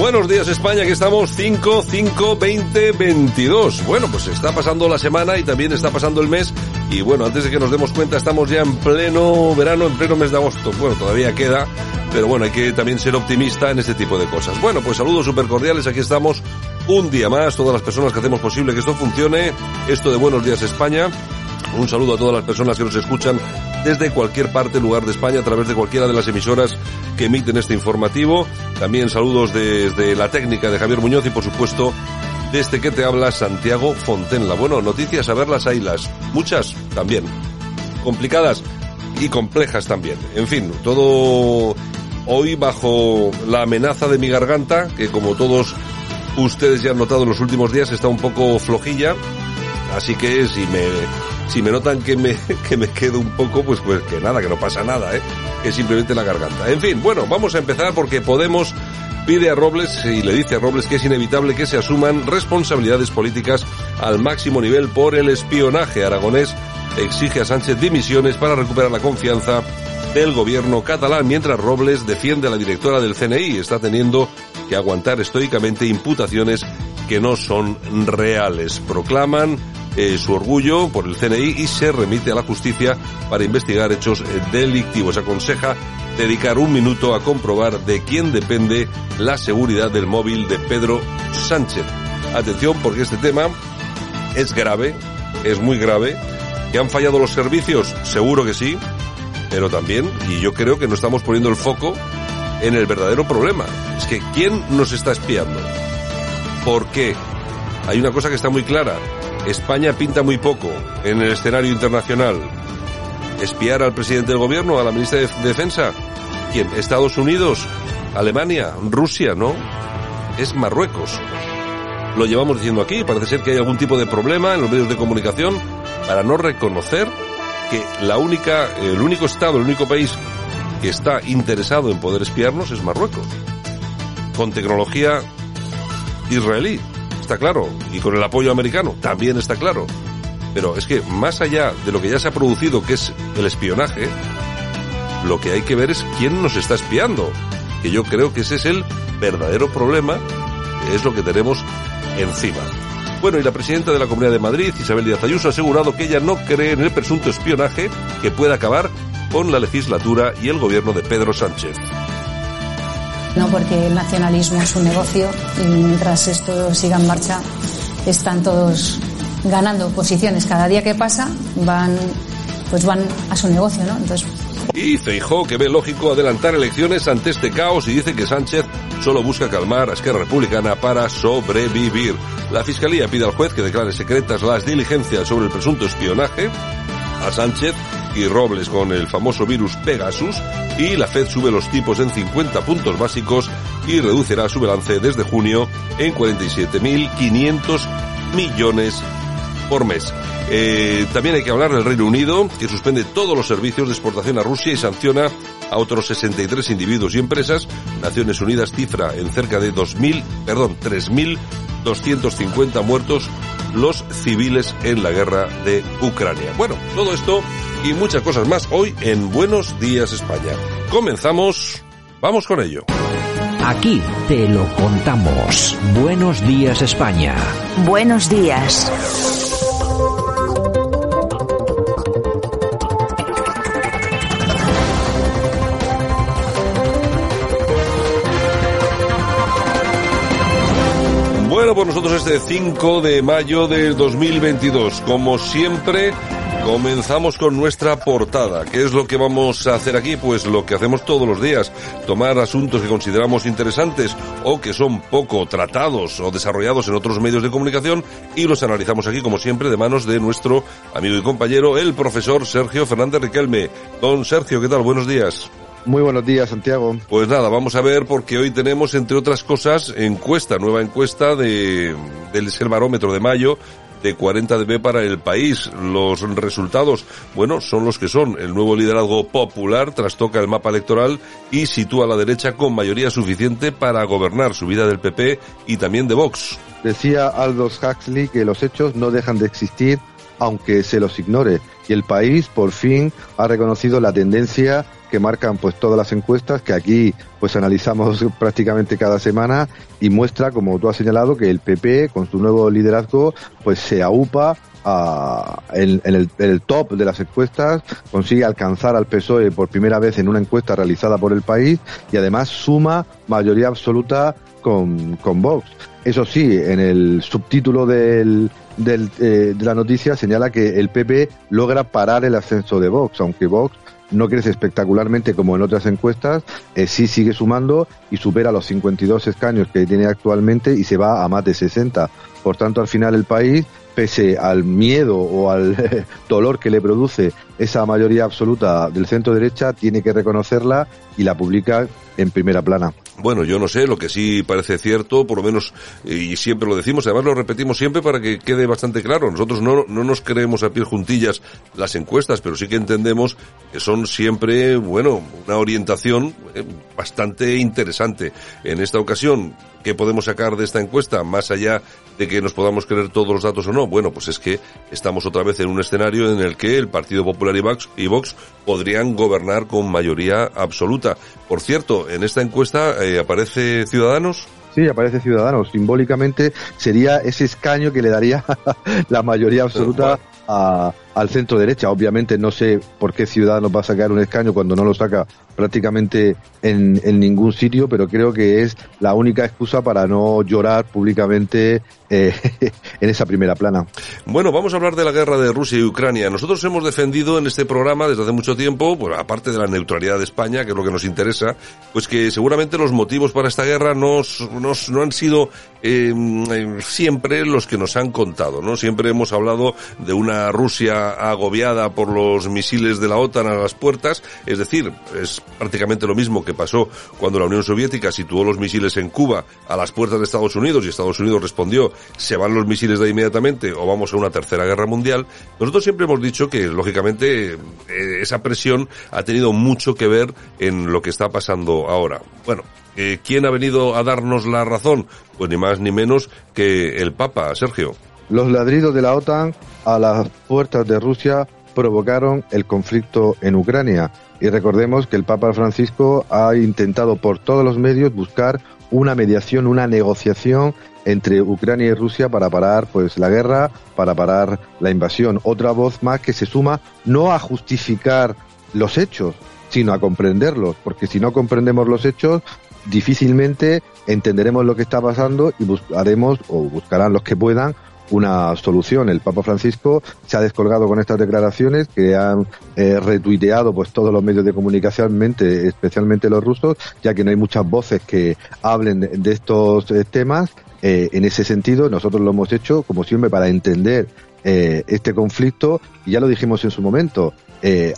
Buenos días España, aquí estamos 5, 5, 20, 22. Bueno, pues está pasando la semana y también está pasando el mes. Y bueno, antes de que nos demos cuenta, estamos ya en pleno verano, en pleno mes de agosto. Bueno, todavía queda, pero bueno, hay que también ser optimista en este tipo de cosas. Bueno, pues saludos súper cordiales, aquí estamos un día más, todas las personas que hacemos posible que esto funcione. Esto de Buenos días España. Un saludo a todas las personas que nos escuchan desde cualquier parte, lugar de España, a través de cualquiera de las emisoras que emiten este informativo. También saludos desde la técnica de Javier Muñoz y por supuesto desde que te habla Santiago Fontenla. Bueno, noticias a verlas las muchas también. Complicadas y complejas también. En fin, todo hoy bajo la amenaza de mi garganta, que como todos ustedes ya han notado en los últimos días está un poco flojilla. Así que si me si me notan que me, que me quedo un poco, pues, pues que nada, que no pasa nada, ¿eh? Es simplemente la garganta. En fin, bueno, vamos a empezar porque Podemos pide a Robles y le dice a Robles que es inevitable que se asuman responsabilidades políticas al máximo nivel por el espionaje. Aragonés exige a Sánchez dimisiones para recuperar la confianza del gobierno catalán, mientras Robles defiende a la directora del CNI. Está teniendo que aguantar estoicamente imputaciones que no son reales. Proclaman eh, su orgullo por el CNI y se remite a la justicia para investigar hechos eh, delictivos. Aconseja dedicar un minuto a comprobar de quién depende la seguridad del móvil de Pedro Sánchez. Atención porque este tema es grave, es muy grave. ¿Que han fallado los servicios? Seguro que sí, pero también, y yo creo que no estamos poniendo el foco en el verdadero problema. Es que ¿quién nos está espiando? ¿Por qué? Hay una cosa que está muy clara. España pinta muy poco en el escenario internacional. ¿Espiar al presidente del gobierno, a la ministra de Defensa? ¿Quién? ¿Estados Unidos? ¿Alemania? ¿Rusia? No. Es Marruecos. Lo llevamos diciendo aquí. Parece ser que hay algún tipo de problema en los medios de comunicación para no reconocer que la única, el único Estado, el único país que está interesado en poder espiarnos es Marruecos. Con tecnología israelí está claro, y con el apoyo americano también está claro. Pero es que más allá de lo que ya se ha producido, que es el espionaje, lo que hay que ver es quién nos está espiando. Que yo creo que ese es el verdadero problema, que es lo que tenemos encima. Bueno, y la presidenta de la Comunidad de Madrid, Isabel Díaz Ayuso, ha asegurado que ella no cree en el presunto espionaje que pueda acabar con la legislatura y el gobierno de Pedro Sánchez. No, porque el nacionalismo es un negocio y mientras esto siga en marcha están todos ganando posiciones. Cada día que pasa van, pues van a su negocio, ¿no? Entonces. Y Feijó, que ve lógico adelantar elecciones ante este caos y dice que Sánchez solo busca calmar a Esquerra Republicana para sobrevivir. La Fiscalía pide al juez que declare secretas las diligencias sobre el presunto espionaje a Sánchez y Robles con el famoso virus Pegasus y la Fed sube los tipos en 50 puntos básicos y reducirá su balance desde junio en 47.500 millones por mes. Eh, también hay que hablar del Reino Unido, que suspende todos los servicios de exportación a Rusia y sanciona a otros 63 individuos y empresas. Naciones Unidas cifra en cerca de 2.000, perdón, 3.250 muertos los civiles en la guerra de Ucrania. Bueno, todo esto y muchas cosas más hoy en Buenos Días España. Comenzamos, vamos con ello. Aquí te lo contamos. Buenos días España. Buenos días. Bueno, nosotros este 5 de mayo del 2022. Como siempre, comenzamos con nuestra portada. ¿Qué es lo que vamos a hacer aquí? Pues lo que hacemos todos los días. Tomar asuntos que consideramos interesantes o que son poco tratados o desarrollados en otros medios de comunicación y los analizamos aquí, como siempre, de manos de nuestro amigo y compañero, el profesor Sergio Fernández Riquelme. Don Sergio, ¿qué tal? Buenos días. Muy buenos días, Santiago. Pues nada, vamos a ver porque hoy tenemos, entre otras cosas, encuesta, nueva encuesta de, del Barómetro de mayo de 40 dB para el país. Los resultados, bueno, son los que son. El nuevo liderazgo popular trastoca el mapa electoral y sitúa a la derecha con mayoría suficiente para gobernar su vida del PP y también de Vox. Decía Aldous Huxley que los hechos no dejan de existir aunque se los ignore. Y el país por fin ha reconocido la tendencia que marcan pues todas las encuestas que aquí pues analizamos prácticamente cada semana y muestra como tú has señalado que el PP con su nuevo liderazgo pues se aupa a, en, el, el, top de las encuestas, consigue alcanzar al PSOE por primera vez en una encuesta realizada por el país y además suma mayoría absoluta con, con Vox. Eso sí, en el subtítulo del, del, eh, de la noticia señala que el PP logra parar el ascenso de Vox, aunque Vox no crece espectacularmente como en otras encuestas, eh, sí sigue sumando y supera los 52 escaños que tiene actualmente y se va a más de 60. Por tanto, al final el país, pese al miedo o al dolor que le produce esa mayoría absoluta del centro derecha, tiene que reconocerla y la publica en primera plana. Bueno, yo no sé, lo que sí parece cierto, por lo menos, y siempre lo decimos, además lo repetimos siempre para que quede bastante claro. Nosotros no, no nos creemos a pie juntillas las encuestas, pero sí que entendemos que son siempre, bueno, una orientación eh, bastante interesante. En esta ocasión, ¿qué podemos sacar de esta encuesta? Más allá de que nos podamos creer todos los datos o no. Bueno, pues es que estamos otra vez en un escenario en el que el Partido Popular y Vox, y Vox podrían gobernar con mayoría absoluta. Por cierto, en esta encuesta eh, aparece Ciudadanos. Sí, aparece Ciudadanos. Simbólicamente sería ese escaño que le daría la mayoría absoluta a, al centro derecha. Obviamente no sé por qué Ciudadanos va a sacar un escaño cuando no lo saca prácticamente en, ningún sitio, pero creo que es la única excusa para no llorar públicamente eh, en esa primera plana. Bueno, vamos a hablar de la guerra de Rusia y Ucrania. Nosotros hemos defendido en este programa desde hace mucho tiempo, pues, aparte de la neutralidad de España, que es lo que nos interesa, pues que seguramente los motivos para esta guerra no, no han sido eh, siempre los que nos han contado, ¿no? Siempre hemos hablado de una Rusia agobiada por los misiles de la OTAN a las puertas, es decir, es prácticamente lo mismo que pasó cuando la Unión Soviética situó los misiles en Cuba a las puertas de Estados Unidos y Estados Unidos respondió, se van los misiles de inmediatamente o vamos a una tercera guerra mundial. Nosotros siempre hemos dicho que, lógicamente, eh, esa presión ha tenido mucho que ver en lo que está pasando ahora. Bueno, eh, ¿quién ha venido a darnos la razón? Pues ni más ni menos que el Papa, Sergio. Los ladridos de la OTAN a las puertas de Rusia provocaron el conflicto en Ucrania. Y recordemos que el Papa Francisco ha intentado por todos los medios buscar una mediación, una negociación entre Ucrania y Rusia para parar pues la guerra, para parar la invasión. Otra voz más que se suma no a justificar los hechos, sino a comprenderlos, porque si no comprendemos los hechos, difícilmente entenderemos lo que está pasando y buscaremos o buscarán los que puedan una solución. El Papa Francisco se ha descolgado con estas declaraciones que han eh, retuiteado pues todos los medios de comunicación, especialmente los rusos, ya que no hay muchas voces que hablen de estos eh, temas. Eh, en ese sentido, nosotros lo hemos hecho, como siempre, para entender este conflicto, y ya lo dijimos en su momento,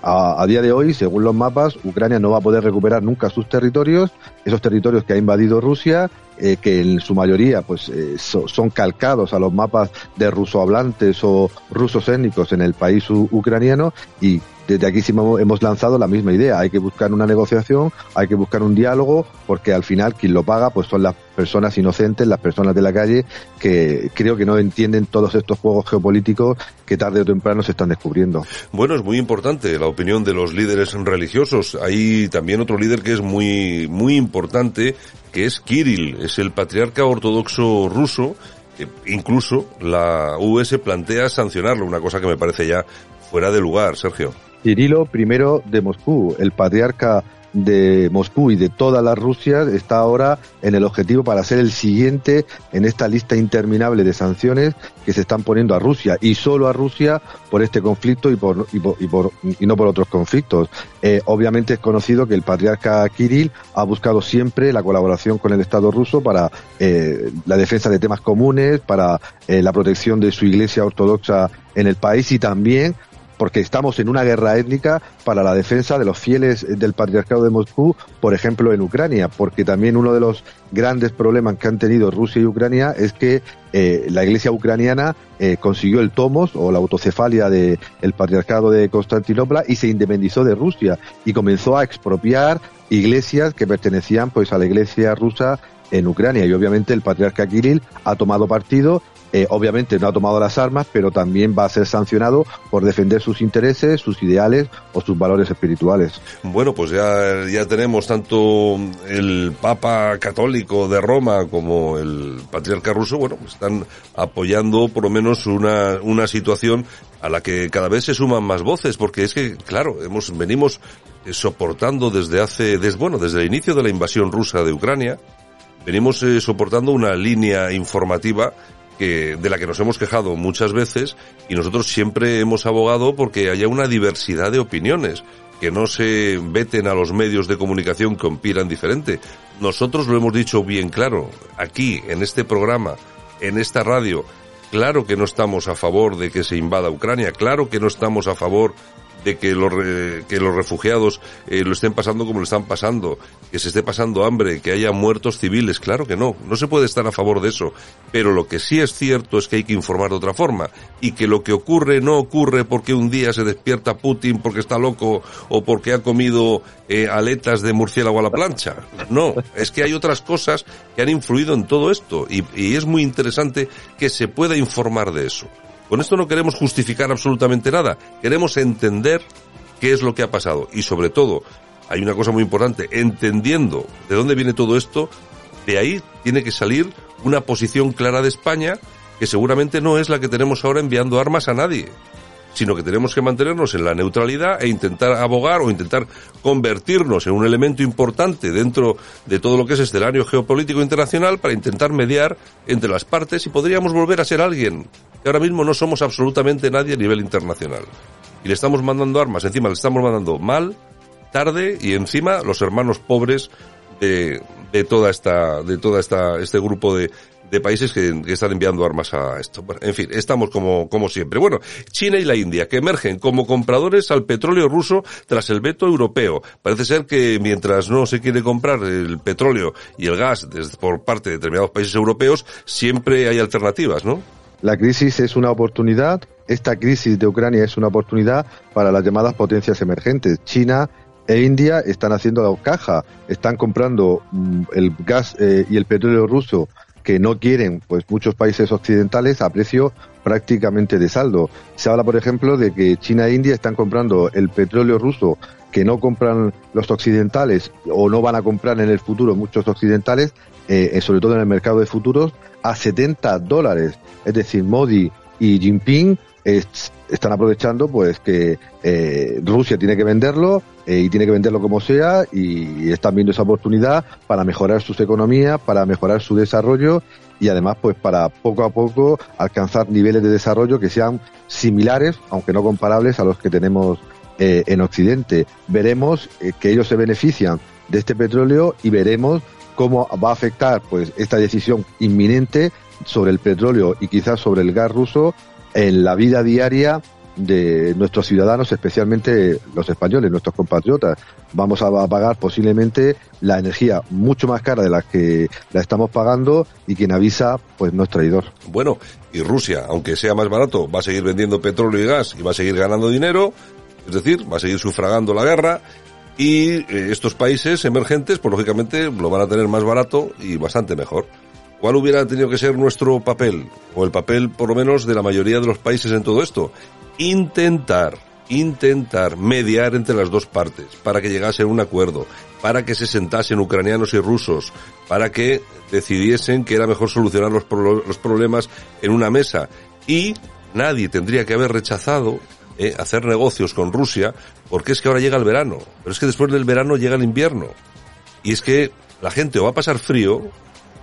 a, a, día de hoy, según los mapas, Ucrania no va a poder recuperar nunca sus territorios, esos territorios que ha invadido Rusia, eh, que en su mayoría pues eh, son calcados a los mapas de rusohablantes o rusos étnicos en el país ucraniano y desde aquí sí hemos lanzado la misma idea. Hay que buscar una negociación, hay que buscar un diálogo, porque al final quien lo paga pues son las personas inocentes, las personas de la calle, que creo que no entienden todos estos juegos geopolíticos que tarde o temprano se están descubriendo. Bueno, es muy importante la opinión de los líderes religiosos. Hay también otro líder que es muy, muy importante que es Kirill, es el patriarca ortodoxo ruso, que incluso la US plantea sancionarlo, una cosa que me parece ya fuera de lugar, Sergio. Kirilo I de Moscú, el patriarca de Moscú y de toda la Rusia está ahora en el objetivo para ser el siguiente en esta lista interminable de sanciones que se están poniendo a Rusia y solo a Rusia por este conflicto y por y, por, y, no por otros conflictos. Eh, obviamente es conocido que el patriarca Kirill ha buscado siempre la colaboración con el Estado ruso para eh, la defensa de temas comunes, para eh, la protección de su Iglesia ortodoxa en el país y también porque estamos en una guerra étnica para la defensa de los fieles del patriarcado de Moscú, por ejemplo, en Ucrania, porque también uno de los grandes problemas que han tenido Rusia y Ucrania es que eh, la iglesia ucraniana eh, consiguió el tomos o la autocefalia del patriarcado de Constantinopla y se independizó de Rusia y comenzó a expropiar iglesias que pertenecían pues a la iglesia rusa en Ucrania. Y obviamente el patriarca Kirill ha tomado partido eh, obviamente no ha tomado las armas, pero también va a ser sancionado por defender sus intereses, sus ideales o sus valores espirituales. Bueno, pues ya, ya tenemos tanto el Papa católico de Roma como el patriarca ruso, bueno, están apoyando por lo menos una, una situación a la que cada vez se suman más voces, porque es que, claro, hemos, venimos soportando desde hace, bueno, desde el inicio de la invasión rusa de Ucrania, venimos eh, soportando una línea informativa de la que nos hemos quejado muchas veces y nosotros siempre hemos abogado porque haya una diversidad de opiniones, que no se veten a los medios de comunicación que opinan diferente. Nosotros lo hemos dicho bien claro, aquí, en este programa, en esta radio, claro que no estamos a favor de que se invada Ucrania, claro que no estamos a favor de que los, que los refugiados eh, lo estén pasando como lo están pasando, que se esté pasando hambre, que haya muertos civiles. Claro que no, no se puede estar a favor de eso. Pero lo que sí es cierto es que hay que informar de otra forma y que lo que ocurre no ocurre porque un día se despierta Putin porque está loco o porque ha comido eh, aletas de murciélago a la plancha. No, es que hay otras cosas que han influido en todo esto y es muy interesante que se pueda informar de eso. Con esto no queremos justificar absolutamente nada, queremos entender qué es lo que ha pasado. Y sobre todo, hay una cosa muy importante, entendiendo de dónde viene todo esto, de ahí tiene que salir una posición clara de España que seguramente no es la que tenemos ahora enviando armas a nadie, sino que tenemos que mantenernos en la neutralidad e intentar abogar o intentar convertirnos en un elemento importante dentro de todo lo que es escenario geopolítico internacional para intentar mediar entre las partes y podríamos volver a ser alguien que ahora mismo no somos absolutamente nadie a nivel internacional. Y le estamos mandando armas, encima le estamos mandando mal, tarde y encima los hermanos pobres de, de toda esta, de toda esta, este grupo de, de países que, están enviando armas a esto. en fin, estamos como, como siempre. Bueno, China y la India, que emergen como compradores al petróleo ruso tras el veto europeo. Parece ser que mientras no se quiere comprar el petróleo y el gas por parte de determinados países europeos, siempre hay alternativas, ¿no? La crisis es una oportunidad, esta crisis de Ucrania es una oportunidad para las llamadas potencias emergentes. China e India están haciendo la caja, están comprando mm, el gas eh, y el petróleo ruso que no quieren pues muchos países occidentales a precio prácticamente de saldo. Se habla, por ejemplo, de que China e India están comprando el petróleo ruso que no compran los occidentales o no van a comprar en el futuro muchos occidentales, eh, sobre todo en el mercado de futuros, a 70 dólares. Es decir, Modi y Jinping están aprovechando pues que eh, Rusia tiene que venderlo eh, y tiene que venderlo como sea y, están viendo esa oportunidad para mejorar sus economías, para mejorar su desarrollo y además pues para poco a poco alcanzar niveles de desarrollo que sean similares, aunque no comparables a los que tenemos eh, en Occidente. Veremos que ellos se benefician de este petróleo y veremos cómo va a afectar pues esta decisión inminente sobre el petróleo y quizás sobre el gas ruso en la vida diaria de nuestros ciudadanos, especialmente los españoles, nuestros compatriotas. Vamos a pagar posiblemente la energía mucho más cara de la que la estamos pagando y quien avisa, pues no es traidor. Bueno, y Rusia, aunque sea más barato, va a seguir vendiendo petróleo y gas y va a seguir ganando dinero, es decir, va a seguir sufragando la guerra y eh, estos países emergentes, pues lógicamente lo van a tener más barato y bastante mejor. ¿Cuál hubiera tenido que ser nuestro papel? O el papel, por lo menos, de la mayoría de los países en todo esto. Intentar, intentar mediar entre las dos partes para que llegase a un acuerdo. para que se sentasen ucranianos y rusos, para que decidiesen que era mejor solucionar los, los problemas en una mesa. Y nadie tendría que haber rechazado eh, hacer negocios con Rusia, porque es que ahora llega el verano, pero es que después del verano llega el invierno. Y es que la gente o va a pasar frío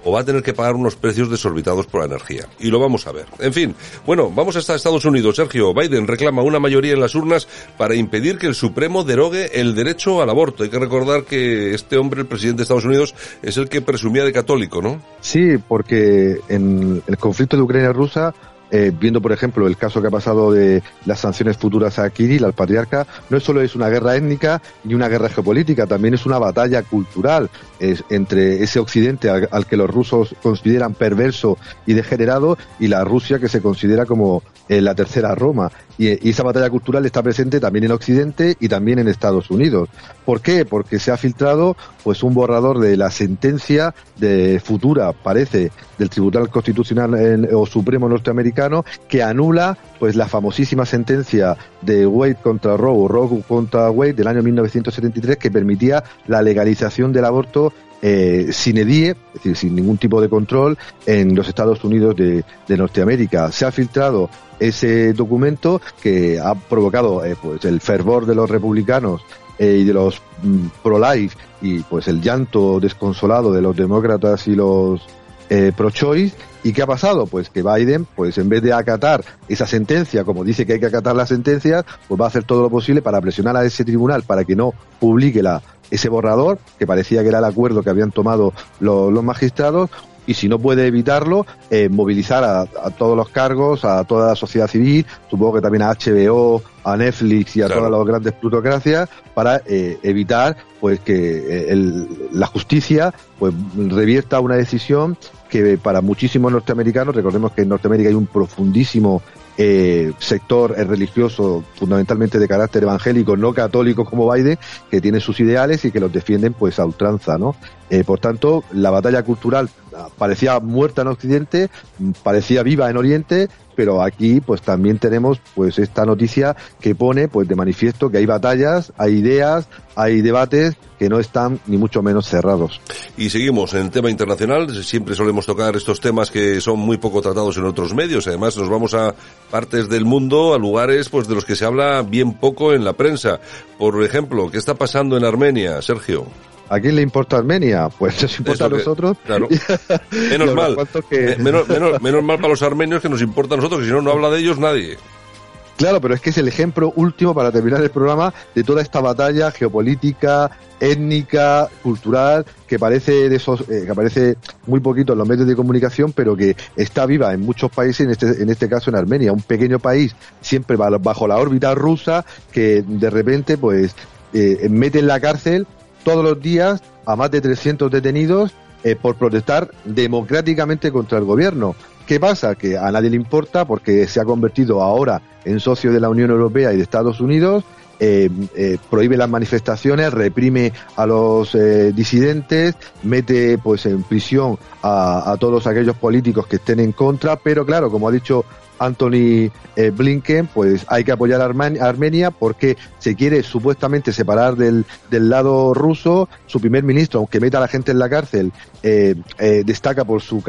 o va a tener que pagar unos precios desorbitados por la energía. Y lo vamos a ver. En fin, bueno, vamos hasta Estados Unidos. Sergio, Biden reclama una mayoría en las urnas para impedir que el Supremo derogue el derecho al aborto. Hay que recordar que este hombre, el presidente de Estados Unidos, es el que presumía de católico, ¿no? Sí, porque en el conflicto de Ucrania-Rusia eh, viendo por ejemplo el caso que ha pasado de las sanciones futuras a Kirill, al patriarca, no solo es una guerra étnica ni una guerra geopolítica, también es una batalla cultural entre ese occidente al, que los rusos consideran perverso y degenerado y la Rusia que se considera como eh, la tercera Roma. Y, esa batalla cultural está presente también en Occidente y también en Estados Unidos. ¿Por qué? Porque se ha filtrado pues un borrador de la sentencia de futura, parece, del Tribunal Constitucional o Supremo norteamericano que anula pues la famosísima sentencia de Wade contra Roe Roe contra Wade del año 1973 que permitía la legalización del aborto eh, sin edie, es decir, sin ningún tipo de control en los Estados Unidos de, Norteamérica. Se ha filtrado ese documento que ha provocado eh, pues el fervor de los republicanos eh, y de los mm, pro-life y pues el llanto desconsolado de los demócratas y los eh, pro-choice. ¿Y qué ha pasado? Pues que Biden, pues en vez de acatar esa sentencia, como dice que hay que acatar las sentencias, pues va a hacer todo lo posible para presionar a ese tribunal para que no publique la, ese borrador, que parecía que era el acuerdo que habían tomado los, magistrados, y si no puede evitarlo, eh, movilizar a, todos los cargos, a toda la sociedad civil, supongo que también a HBO, a Netflix y a todas las grandes plutocracias, para eh, evitar pues que eh, la justicia pues revierta una decisión que para muchísimos norteamericanos, recordemos que en Norteamérica hay un profundísimo eh, sector religioso fundamentalmente de carácter evangélico, no católico como Biden, que tiene sus ideales y que los defienden pues a ultranza, ¿no? Eh, por tanto, la batalla cultural parecía muerta en Occidente, parecía viva en Oriente, pero aquí pues también tenemos pues esta noticia que pone pues de manifiesto que hay batallas, hay ideas, hay debates que no están ni mucho menos cerrados. Y seguimos en tema internacional, siempre solemos tocar estos temas que son muy poco tratados en otros medios, además nos vamos a partes del mundo, a lugares pues de los que se habla bien poco en la prensa. Por ejemplo, ¿qué está pasando en Armenia, Sergio? ¿A quién le importa Armenia? Pues nos importa a nosotros. Claro. menos mal. Eh, menos, menos mal para los armenios que nos importa a nosotros, que si no, no habla de ellos nadie. Claro, pero es que es el ejemplo último para terminar el programa de toda esta batalla geopolítica, étnica, cultural, que parece de esos, eh, que aparece muy poquito en los medios de comunicación, pero que está viva en muchos países, en este, en este caso en Armenia, un pequeño país siempre bajo la órbita rusa, que de repente pues eh, mete en la cárcel todos los días a más de 300 detenidos eh, por protestar democráticamente contra el gobierno. ¿Qué pasa? Que a nadie le importa porque se ha convertido ahora en socio de la Unión Europea y de Estados Unidos, eh, eh, prohíbe las manifestaciones, reprime a los disidentes, mete pues en prisión a, a, todos aquellos políticos que estén en contra, pero claro, como ha dicho Anthony eh, Blinken, pues hay que apoyar a Armenia porque se quiere supuestamente separar del, del lado ruso. Su primer ministro, aunque meta a la gente en la cárcel, eh, eh, destaca por su,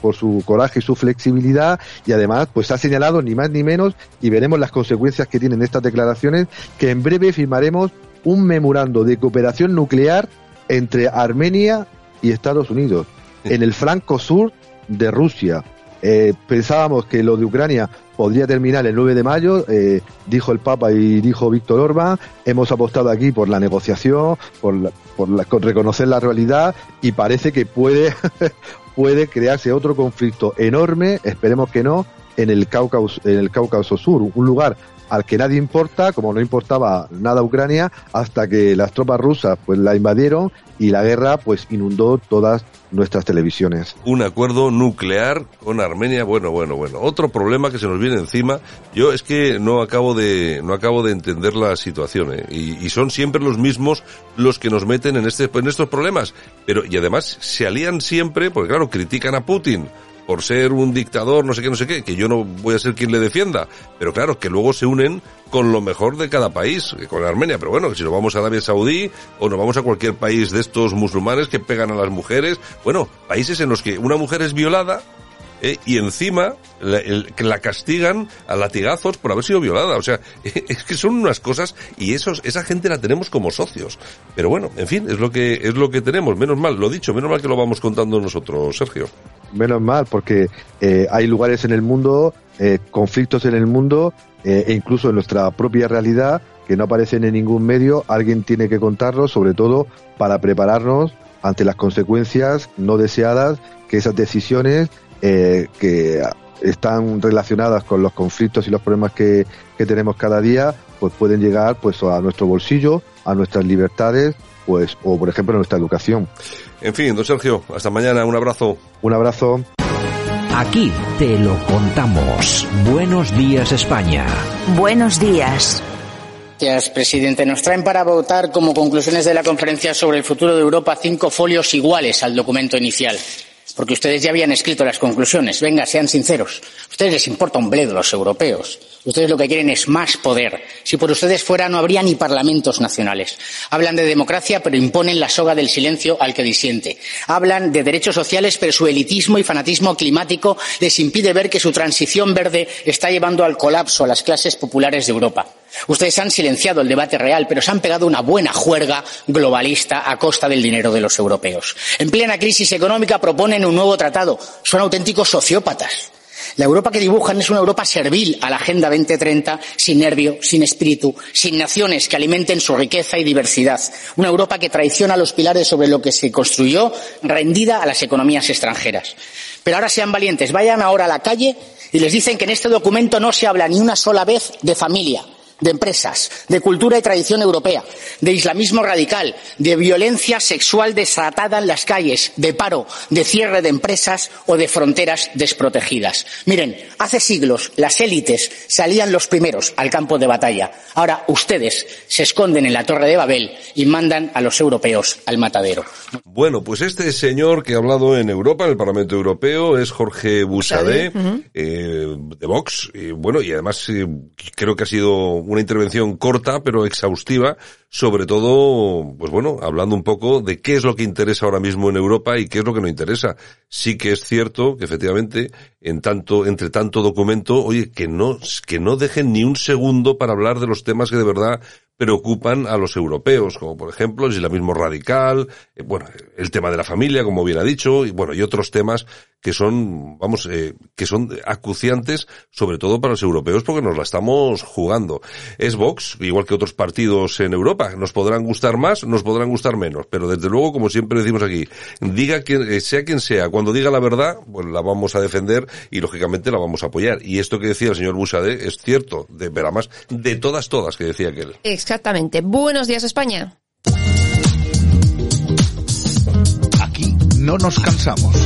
por su coraje y su flexibilidad. Y además pues ha señalado ni más ni menos y veremos las consecuencias que tienen estas declaraciones que en breve firmaremos un memorando de cooperación nuclear entre Armenia y Estados Unidos en el flanco sur de Rusia eh, pensábamos que lo de Ucrania podría terminar el 9 de mayo, eh, dijo el Papa y dijo Víctor Orban. Hemos apostado aquí por la negociación, por, por reconocer la realidad y parece que puede, puede crearse otro conflicto enorme, esperemos que no, en el Cáucaso, en el Cáucaso Sur, un lugar al que nadie importa, como no importaba nada Ucrania, hasta que las tropas rusas pues la invadieron y la guerra pues inundó todas nuestras televisiones. Un acuerdo nuclear con Armenia, bueno, bueno, bueno. Otro problema que se nos viene encima, yo es que no acabo de, no acabo de entender la situación, ¿eh? y, y, son siempre los mismos los que nos meten en este, en estos problemas. Pero, y además se alían siempre, porque claro, critican a Putin, por ser un dictador, no sé qué, no sé qué, que yo no voy a ser quien le defienda, pero claro, que luego se unen con lo mejor de cada país, con Armenia, pero bueno, si nos vamos a Arabia Saudí o nos vamos a cualquier país de estos musulmanes que pegan a las mujeres, bueno, países en los que una mujer es violada, eh, y encima la, que la castigan a latigazos por haber sido violada. O sea, es que son unas cosas y esos, esa gente la tenemos como socios. Pero bueno, en fin, es lo que es lo que tenemos. Menos mal, lo dicho, menos mal que lo vamos contando nosotros, Sergio. Menos mal, porque eh, hay lugares en el mundo, eh, conflictos en el mundo eh, e incluso en nuestra propia realidad que no aparecen en ningún medio. Alguien tiene que contarlos, sobre todo para prepararnos ante las consecuencias no deseadas que esas decisiones que están relacionadas con los conflictos y los problemas que, que, tenemos cada día, pues pueden llegar pues a nuestro bolsillo, a nuestras libertades, pues, o por ejemplo a nuestra educación. En fin, don Sergio, hasta mañana, un abrazo. Un abrazo. Aquí te lo contamos. Buenos días España. Buenos días. Gracias, presidente. Nos traen para votar como conclusiones de la conferencia sobre el futuro de Europa cinco folios iguales al documento inicial porque ustedes ya habían escrito las conclusiones. Venga, sean sinceros. A ustedes les importa un bledo los europeos. Ustedes lo que quieren es más poder. Si por ustedes fuera, no habría ni parlamentos nacionales. Hablan de democracia, pero imponen la soga del silencio al que disiente. Hablan de derechos sociales, pero su elitismo y fanatismo climático les impide ver que su transición verde está llevando al colapso a las clases populares de Europa. Ustedes han silenciado el debate real, pero se han pegado una buena juerga globalista a costa del dinero de los europeos. En plena crisis económica proponen un nuevo tratado. Son auténticos sociópatas. La Europa que dibujan es una Europa servil a la Agenda 2030, sin nervio, sin espíritu, sin naciones que alimenten su riqueza y diversidad. Una Europa que traiciona los pilares sobre lo que se construyó, rendida a las economías extranjeras. Pero ahora sean valientes, vayan ahora a la calle y les dicen que en este documento no se habla ni una sola vez de familia, de empresas, de cultura y tradición europea, de islamismo radical, de violencia sexual desatada en las calles, de paro, de cierre de empresas o de fronteras desprotegidas. Miren, hace siglos las élites salían los primeros al campo de batalla. Ahora ustedes se esconden en la Torre de Babel y mandan a los europeos al matadero. Bueno, pues este señor que ha hablado en Europa, en el Parlamento Europeo, es Jorge Busadé, uh -huh. eh, de Vox. Y bueno, y además eh, creo que ha sido una intervención corta pero exhaustiva, sobre todo, pues bueno, hablando un poco de qué es lo que interesa ahora mismo en Europa y qué es lo que no interesa. Sí que es cierto que efectivamente, en tanto, entre tanto documento, oye, que no, que no dejen ni un segundo para hablar de los temas que de verdad preocupan a los europeos, como por ejemplo el islamismo radical, eh, bueno, el tema de la familia, como bien ha dicho, y bueno, y otros temas que son, vamos, eh, que son acuciantes, sobre todo para los europeos, porque nos la estamos jugando. Es Vox, igual que otros partidos en Europa, nos podrán gustar más, nos podrán gustar menos, pero desde luego, como siempre decimos aquí, diga quien, sea quien sea, cuando diga la verdad, pues la vamos a defender y lógicamente la vamos a apoyar. Y esto que decía el señor Busade es cierto, de ver más, de todas, todas que decía aquel. Exactamente. Buenos días, España. Aquí no nos cansamos.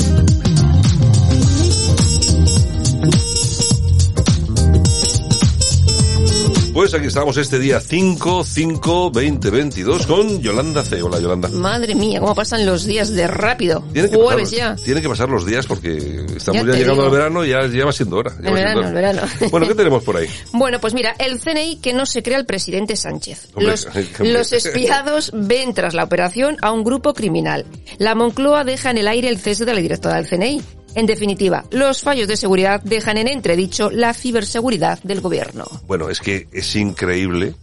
Pues aquí estamos este día 5, 5, 20, 22 con Yolanda C. Hola Yolanda. Madre mía, cómo pasan los días de rápido. Tiene que Jueves pasar, ya. Tiene que pasar los días porque estamos Ya llegando digo. al verano y ya, ya va siendo hora. El verano, el verano. Bueno, ¿qué tenemos por ahí? Bueno, pues mira, el CNI que no se crea el presidente Sánchez. Hombre, los, los espiados ven tras la operación a un grupo criminal. La Moncloa deja en el aire el cese de la directora del CNI. En definitiva, los fallos de seguridad dejan en entredicho la ciberseguridad del gobierno. Bueno, es que es increíble,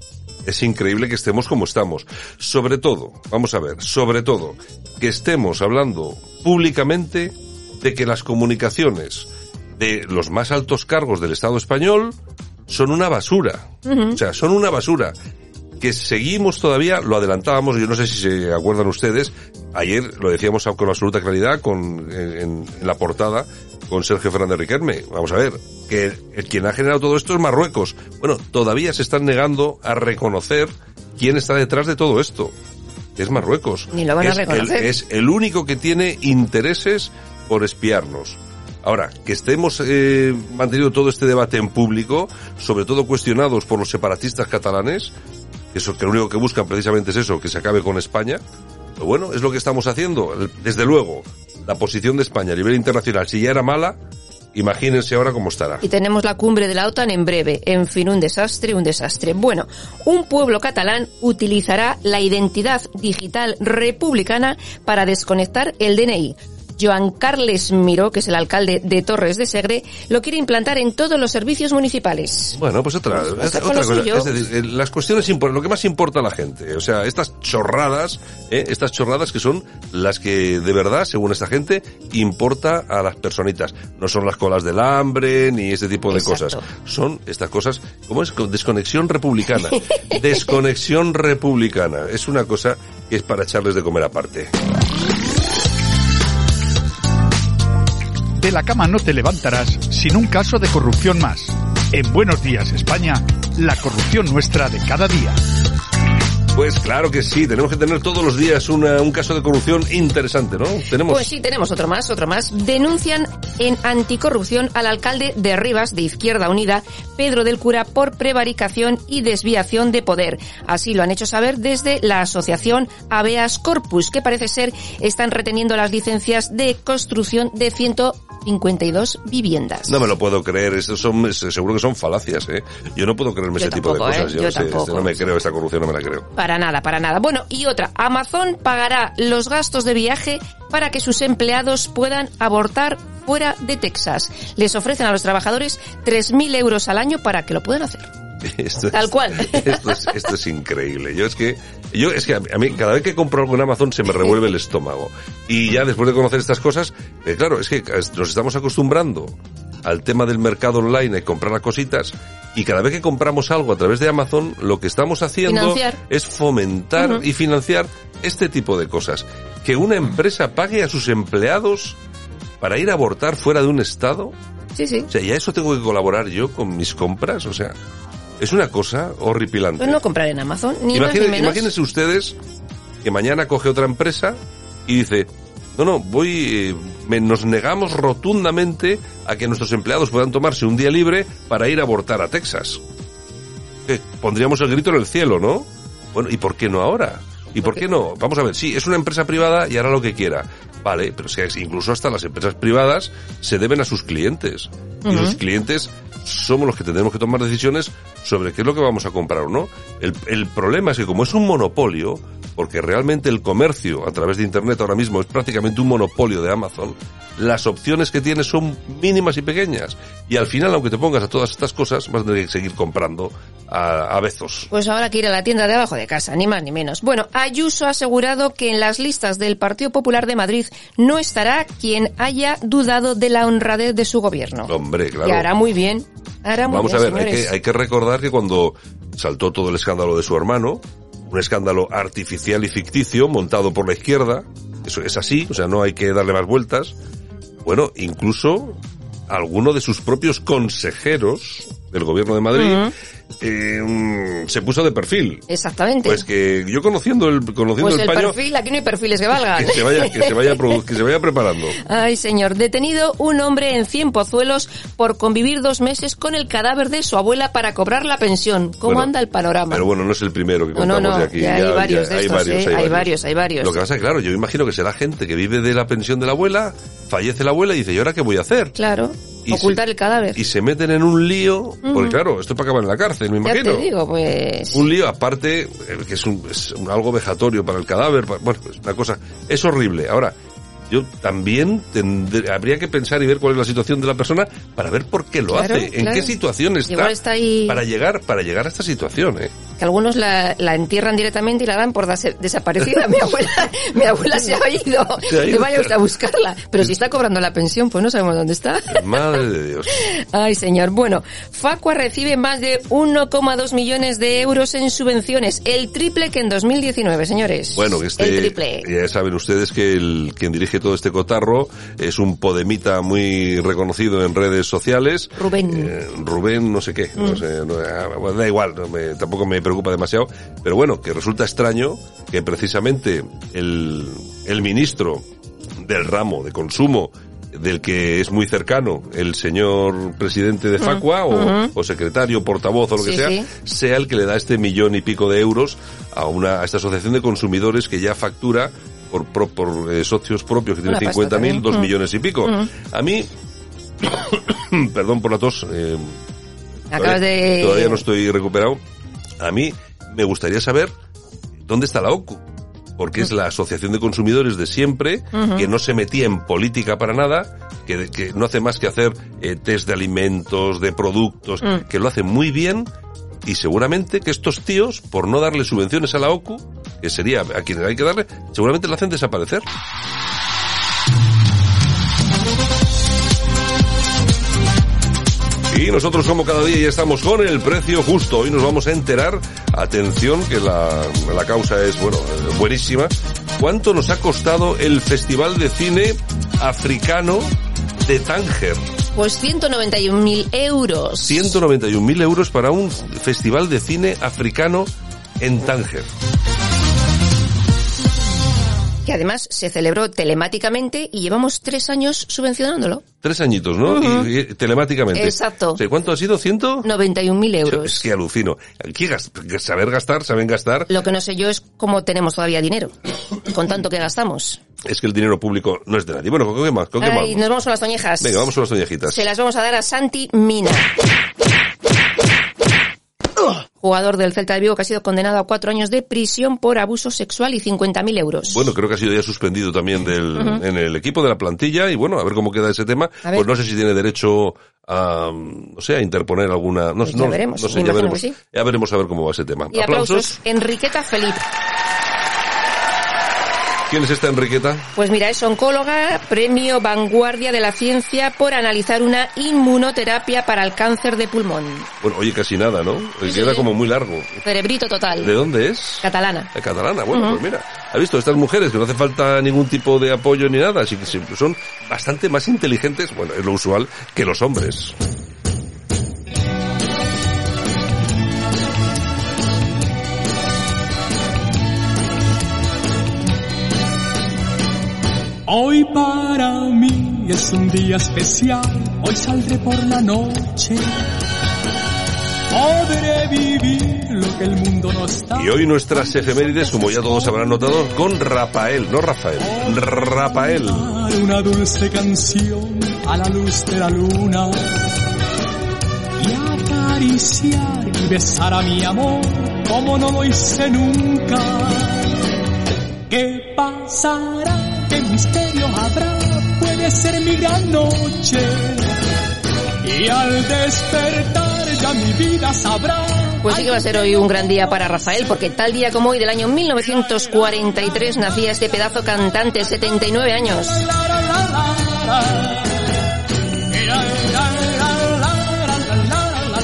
es increíble que estemos como estamos. Sobre todo, vamos a ver, sobre todo, que estemos hablando públicamente de que las comunicaciones de los más altos cargos del Estado español son una basura. O sea, son una basura. Que seguimos todavía, lo adelantábamos, yo no sé si se acuerdan ustedes, ayer lo decíamos con absoluta claridad con, en, en la portada con Sergio Fernández Riquelme. Vamos a ver, que el, quien ha generado todo esto es Marruecos. Bueno, todavía se están negando a reconocer quién está detrás de todo esto. Es Marruecos. Ni lo van a es el, reconocer. es el único que tiene intereses por espiarnos. Ahora, que estemos eh, manteniendo todo este debate en público, sobre todo cuestionados por los separatistas catalanes, eso que lo único que buscan precisamente es eso, que se acabe con España. Pero bueno, es lo que estamos haciendo. Desde luego, la posición de España a nivel internacional, si ya era mala, imagínense ahora cómo estará. Y tenemos la cumbre de la OTAN en breve. En fin, un desastre, un desastre. Bueno, un pueblo catalán utilizará la identidad digital republicana para desconectar el DNI. Joan Carles Miró, que es el alcalde de Torres de Segre, lo quiere implantar en todos los servicios municipales. Bueno, pues otra, Pues otra cosa. Es decir, eh, las cuestiones lo que más importa a la gente. O sea, estas chorradas, eh, estas chorradas que son las que de verdad, según esta gente, importa a las personitas. No son las colas del hambre ni ese tipo de Exacto. cosas. Son estas cosas, ¿cómo es? Con Desconexión republicana. Desconexión republicana. Es una cosa que es para echarles de comer aparte. De la cama no te levantarás sin un caso de corrupción más. En Buenos Días España, la corrupción nuestra de cada día. Pues claro que sí, tenemos que tener todos los días una- un caso de corrupción interesante, ¿no? Tenemos Pues sí, tenemos otro más, otro más. Denuncian en anticorrupción al alcalde de Rivas, de Izquierda Unida, Pedro del Cura, por prevaricación y desviación de poder. Así lo han hecho saber desde la asociación Habeas Corpus, que parece ser están reteniendo las licencias de construcción de 152 viviendas. No me lo puedo creer, estos son, seguro que son falacias, ¿eh? Yo no puedo creerme Yo ese tipo de tampoco, ¿eh? cosas. Yo no sé, este, no me creo, esta corrupción no me la creo. Para nada, para nada. Bueno, y otra, Amazon pagará los gastos de viaje para que sus empleados puedan abortar fuera de Texas. Les ofrecen a los trabajadores 3.000 euros al año para que lo puedan hacer. Esto es- Tal cual. Esto es, esto es increíble. Yo es que, yo es que a mí, a mí cada vez que compro algo en Amazon se me revuelve el estómago. Y ya después de conocer estas cosas, eh, claro, es que nos estamos acostumbrando al tema del mercado online y comprar las cositas. Y cada vez que compramos algo a través de Amazon, lo que estamos haciendo Financiar. es fomentar y financiar este tipo de cosas. Que una empresa pague a sus empleados para ir a abortar fuera de un estado. Sí, sí. O sea, ya eso tengo que colaborar yo con mis compras. O sea, es una cosa horripilante. Pues no comprar en Amazon, ni más ni menos. imagínense ustedes que mañana coge otra empresa y dice, no, no, voy, eh, nos negamos rotundamente a que nuestros empleados puedan tomarse un día libre para ir a abortar a Texas. Que pondríamos el grito en el cielo, ¿no? Bueno, ¿y por qué no ahora? ¿Y por qué no? Vamos a ver, sí, es una empresa privada y hará lo que quiera. Vale, pero es que incluso hasta las empresas privadas se deben a sus clientes. Y los clientes somos los que tendremos que tomar decisiones sobre qué es lo que vamos a comprar o no. El, el problema es que como es un monopolio, porque realmente el comercio a través de Internet ahora mismo es prácticamente un monopolio de Amazon, las opciones que tienes son mínimas y pequeñas. Y al final, aunque te pongas a todas estas cosas, vas a tener que seguir comprando a, a bezos. Pues ahora que ir a la tienda de abajo de casa, ni más ni menos. Bueno, Ayuso ha asegurado que en las listas del Partido Popular de Madrid no estará quien haya dudado de la honradez de su gobierno. Hombre, claro. Y hará muy bien. Hará muy Vamos a ver, hay que, hay que recordar que cuando saltó todo el escándalo de su hermano, un escándalo artificial y ficticio montado por la izquierda, eso es así, o sea, no hay que darle más vueltas. Bueno, incluso alguno de sus propios consejeros del gobierno de Madrid eh, se puso de perfil. Exactamente. Pues que yo conociendo el conociendo Pues el el paño perfil, aquí no hay perfiles que valgan. que se vaya que se vaya produ- que se vaya preparando. Ay, señor. Detenido un hombre en Cien Pozuelos por convivir dos meses con el cadáver de su abuela para cobrar la pensión. ¿Cómo Bueno, anda el panorama? Pero bueno, no es el primero que No, no, contamos no, de aquí. ya hay varios de estos, ¿eh? Hay varios, hay varios. Lo que pasa es que, claro, yo imagino que será gente que vive de la pensión de la abuela, fallece la abuela y dice, ¿y ahora qué voy a hacer? Claro. Y Ocultar se- el cadáver. Y se meten en un lío, porque claro, esto es para acabar en la cárcel, me ya imagino. te digo, pues... Un lío aparte, eh, que es, un, es un algo vejatorio para el cadáver, pa- bueno, es una cosa, es horrible. Ahora, yo también tendré- habría que pensar y ver cuál es la situación de la persona para ver por qué lo Claro, hace, en qué situación está, ahí- para llegar para llegar a esta situación, ¿eh? que algunos la, la entierran directamente y la dan por desaparecida. mi abuela, mi abuela se ha ido. Se ha ido. Que vaya usted a buscarla. Pero si está cobrando la pensión, pues no sabemos dónde está. Madre de Dios. Ay, señor. Bueno, Facua recibe más de 1,2 millones de euros en subvenciones. El triple que en 2019, señores. Bueno, este, El triple. ya saben ustedes que el quien dirige todo este cotarro es un podemita muy reconocido en redes sociales. Rubén. Eh, Rubén, no sé qué, no Mm. sé, no, ah, da igual, no me- tampoco me preocupa demasiado, pero bueno, que resulta extraño que precisamente el, el ministro del ramo de consumo del que es muy cercano el señor presidente de Facua o, o secretario, portavoz o lo que Sí, sea, sí. sea el que le da este millón y pico de euros a una a esta asociación de consumidores que ya factura por, pro- por eh, socios propios que tiene Una pasta 50 mil, también. dos Mm. millones y pico. Mm. A mí, perdón por la tos, eh, Acabas todavía, de... todavía no estoy recuperado. A mí me gustaría saber dónde está la OCU. Porque es la asociación de consumidores de siempre, que no se metía en política para nada, que, que no hace más que hacer eh, test de alimentos, de productos, Mm. que lo hace muy bien. Y seguramente que estos tíos, por no darle subvenciones a la OCU, que sería a quienes hay que darle, seguramente la hacen desaparecer. Y nosotros como cada día ya estamos con el precio justo. Hoy nos vamos a enterar, atención, que la, la causa es, bueno, eh, buenísima. ¿Cuánto nos ha costado el Festival de Cine Africano de Tánger? Pues 191.000 euros. 191.000 euros para un festival de cine africano en Tánger. Que además se celebró telemáticamente y llevamos tres años subvencionándolo. Tres añitos, ¿no? Y, y telemáticamente. Exacto. O sea, ¿Cuánto ha sido? ¿Ciento? 91.000 Es euros. que alucino. Aquí gas- saber gastar, saben gastar. Lo que no sé yo es cómo tenemos todavía dinero. Con tanto que gastamos. Es que el dinero público no es de nadie. Bueno, ¿con qué más? ¿Con qué Ay, más? nos vamos con las toñejas. Venga, vamos con las toñejitas. Se las vamos a dar a Santi Mina. Jugador del Celta de Vigo que ha sido condenado a cuatro años de prisión por abuso sexual y 50.000 euros. Bueno, creo que ha sido ya suspendido también del, Ujú. en el equipo de la plantilla y bueno, a ver cómo queda ese tema. Pues no sé si tiene derecho a, no sé, a interponer alguna, no, Pues ya no, veremos, no sé, ya veremos. sí. Ya veremos a ver cómo va ese tema. y aplausos. Enriqueta Felipe. ¿Quién es esta Enriqueta? Pues mira, es oncóloga, premio Vanguardia de la Ciencia por analizar una inmunoterapia para el cáncer de pulmón. Bueno, oye, casi nada, ¿no? Sí, Queda sí. como muy largo. Cerebrito total. ¿De dónde es? Catalana. De catalana. Bueno, pues mira, ha visto estas mujeres que no hace falta ningún tipo de apoyo ni nada, así que son bastante más inteligentes, bueno, es lo usual, que los hombres. Hoy para mí es un día especial, hoy saldré por la noche. Podré vivir lo que el mundo no está. Y hoy nuestras efemérides, como ya todos habrán notado, con Rafael, no Rafael, Rafael. Una dulce canción a la luz de la luna. Y acariciar y besar a mi amor como no lo hice nunca. ¿Qué pasará? ¿Qué misterio habrá? Puede ser mi gran noche. Y al despertar ya mi vida sabrá. Pues sí que va a ser hoy un gran día para Rafael, porque tal día como hoy del año 1943 nacía este pedazo cantante, 79 años.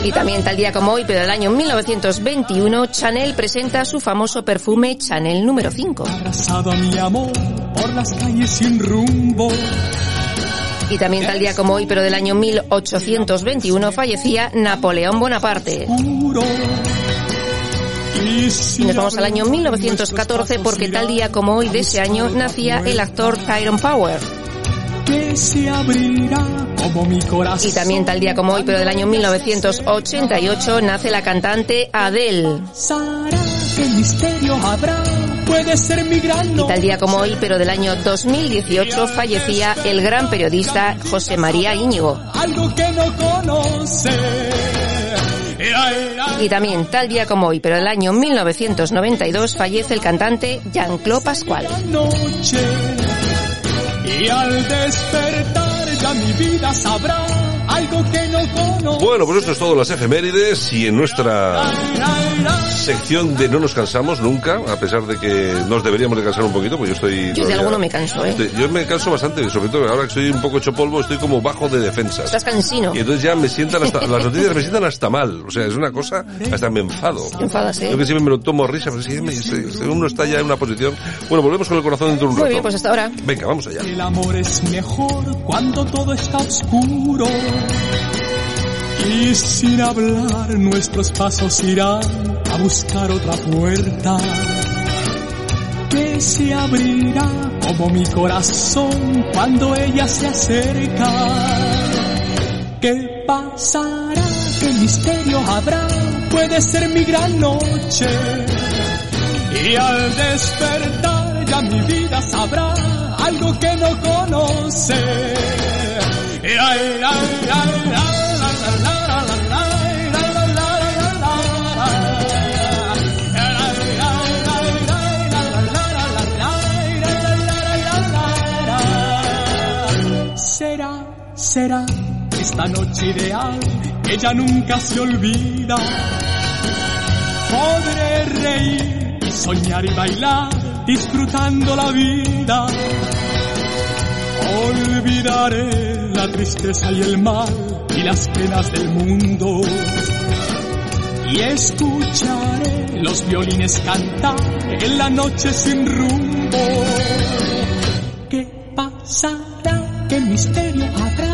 Y también tal día como hoy, pero del año 1921, Chanel presenta su famoso perfume Chanel número 5. Abrazado a mi amor por las calles sin rumbo. Y también tal día como hoy, pero del año 1821, fallecía Napoleón Bonaparte. Y nos vamos al año 1914 porque tal día como hoy de ese año nacía el actor Tyrone Power. Que se abrirá como mi corazón. Y también tal día como hoy, pero del año 1988, nace la cantante Adele. Sara, ¿Qué misterio habrá? Puede ser mi gran Y tal día como hoy, pero del año 2018, fallecía el gran periodista José María Íñigo. Algo que no conoce. Y también tal día como hoy, pero del año 1992, fallece el cantante Jean-Claude Pascual. Y al despertar ya mi vida sabrá algo que no conoce. Bueno, pues esto es todo las efemérides y en nuestra sección de no nos cansamos nunca, a pesar de que nos deberíamos de cansar un poquito, pues yo estoy... Yo de alguno me canso, ¿eh? estoy- yo me canso bastante, sobre todo ahora que estoy un poco hecho polvo, estoy como bajo de defensas. Estás cansino. Y entonces ya me sientan hasta, las noticias me sientan hasta mal, o sea, es una cosa, hasta me enfado. Enfadas, ¿eh? Yo que siempre me lo tomo a risa, pero si me- si- si uno está ya en una posición... Bueno, volvemos con el corazón dentro de un Muy rato. bien, pues hasta ahora. Venga, vamos allá. El amor es mejor cuando todo está oscuro. Y sin hablar nuestros pasos irán a buscar otra puerta. ¿Qué que se abrirá como mi corazón cuando ella se acerca. ¿Qué pasará? ¿Qué misterio habrá? Puede ser mi gran noche. Y al despertar ya mi vida sabrá algo que no conoce. Será, será esta noche ideal, ella nunca se olvida. Podré reír y soñar y bailar, disfrutando la vida. Olvidaré la tristeza y el mal y las penas del mundo. Y escucharé los violines cantar en la noche sin rumbo. ¿Qué pasará? ¿Qué misterio habrá?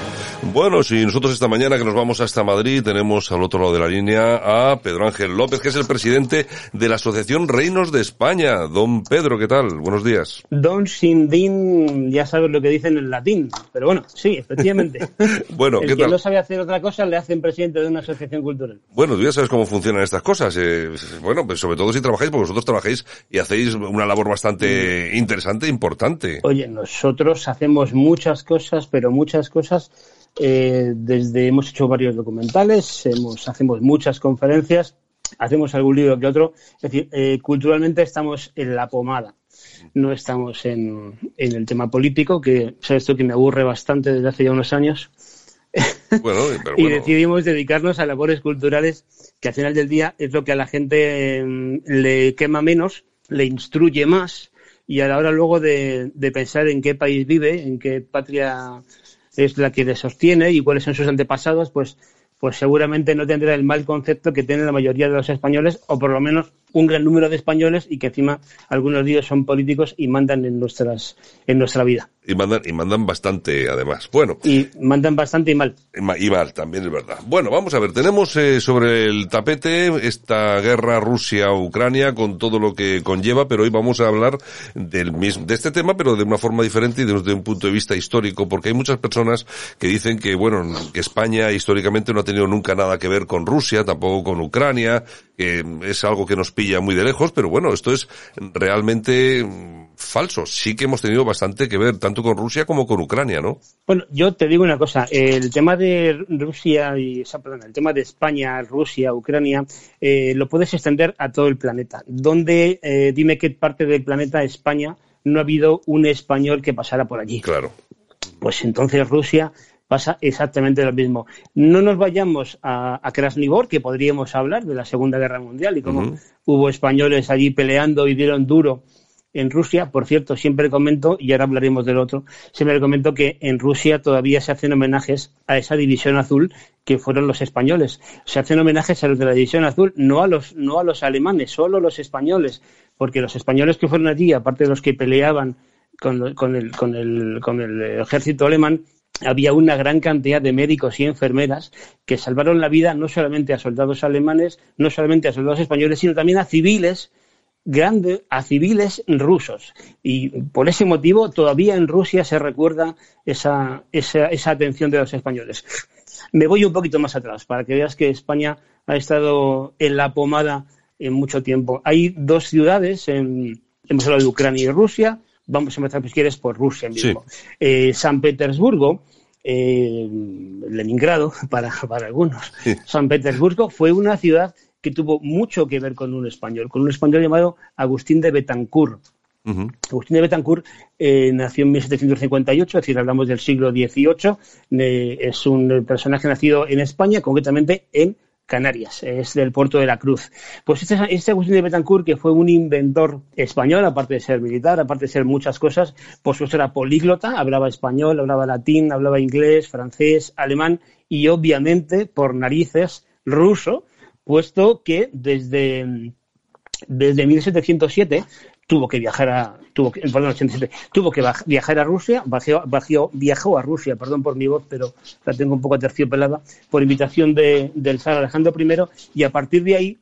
Bueno, si nosotros esta mañana que nos vamos hasta Madrid tenemos al otro lado de la línea a Pedro Ángel López, que es el presidente de la Asociación Reinos de España. Don Pedro, ¿qué tal? Buenos días. Don sin din, ya sabes lo que dicen en latín, pero bueno, sí, efectivamente. bueno, el ¿qué que tal? no sabe hacer otra cosa le hacen presidente de una asociación cultural. Bueno, tú ya sabes cómo funcionan estas cosas. eh, bueno, pues sobre todo si trabajáis, porque vosotros trabajáis y hacéis una labor bastante interesante e importante. Oye, nosotros hacemos muchas cosas, pero muchas cosas. Eh, desde hemos hecho varios documentales, hemos, hacemos muchas conferencias, hacemos algún libro que otro. Es decir, eh, culturalmente estamos en la pomada. No estamos en, en el tema político, que sabes tú que me aburre bastante desde hace ya unos años. Bueno, pero y bueno. decidimos dedicarnos a labores culturales que al final del día es lo que a la gente eh, le quema menos, le instruye más y a la hora luego de, de pensar en qué país vive, en qué patria es la que le sostiene y cuáles son sus antepasados, pues, pues seguramente no tendrá el mal concepto que tienen la mayoría de los españoles, o por lo menos un gran número de españoles, y que encima algunos de ellos son políticos y mandan en nuestras, en nuestra vida. Y mandan, y mandan bastante, además. Bueno. Y mandan bastante y mal. Y ma- y mal, también es verdad. Bueno, vamos a ver, tenemos eh, sobre el tapete esta guerra Rusia-Ucrania con todo lo que conlleva, pero hoy vamos a hablar del mismo, de este tema, pero de una forma diferente y desde un punto de vista histórico, porque hay muchas personas que dicen que, bueno, que España históricamente no ha tenido nunca nada que ver con Rusia, tampoco con Ucrania, que es algo que nos pilla muy de lejos, pero bueno, esto es realmente mm, falso. Sí que hemos tenido bastante que ver, tanto con Rusia como con Ucrania, ¿no? Bueno, yo te digo una cosa, el tema de Rusia y, o sea, perdón, el tema de España, Rusia, Ucrania, eh, lo puedes extender a todo el planeta. ¿Dónde, eh, dime qué parte del planeta España no ha habido un español que pasara por allí? Claro. Pues entonces Rusia pasa exactamente lo mismo. No nos vayamos a, a Krasnivor, que podríamos hablar de la Segunda Guerra Mundial y cómo hubo españoles allí peleando y dieron duro en Rusia. Por cierto, siempre comento, y ahora hablaremos del otro, siempre comento que en Rusia todavía se hacen homenajes a esa división azul que fueron los españoles. Se hacen homenajes a los de la división azul, no a los, no a los alemanes, solo a los españoles, porque los españoles que fueron allí, aparte de los que peleaban con, con el, con, el, con el ejército alemán, había una gran cantidad de médicos y enfermeras que salvaron la vida no solamente a soldados alemanes, no solamente a soldados españoles, sino también a civiles grande a civiles rusos. Y por ese motivo todavía en Rusia se recuerda esa, esa, esa atención de los españoles. Me voy un poquito más atrás para que veas que España ha estado en la pomada en mucho tiempo. Hay dos ciudades, en, hemos hablado de Ucrania y Rusia, vamos a empezar, si quieres, por Rusia mismo. Eh, San Petersburgo, eh, Leningrado para, para algunos, San Petersburgo fue una ciudad que tuvo mucho que ver con un español, con un español llamado Agustín de Betancourt. Agustín de Betancourt eh, nació en 1758, es decir, hablamos del siglo XVIII. eh, es un personaje nacido en España, concretamente en Canarias, es del puerto de la Cruz. Pues este, este Agustín de Betancourt, que fue un inventor español, aparte de ser militar, aparte de ser muchas cosas, por supuesto era políglota, hablaba español, hablaba latín, hablaba inglés, francés, alemán y obviamente, por narices, ruso, puesto que desde, desde 1707 tuvo que viajar a tuvo que, perdón, tuvo que viajar a Rusia, bajó, viajó a Rusia, perdón por mi voz, pero la tengo un poco aterciopelada, por invitación de, del zar Alejandro I, y a partir de ahí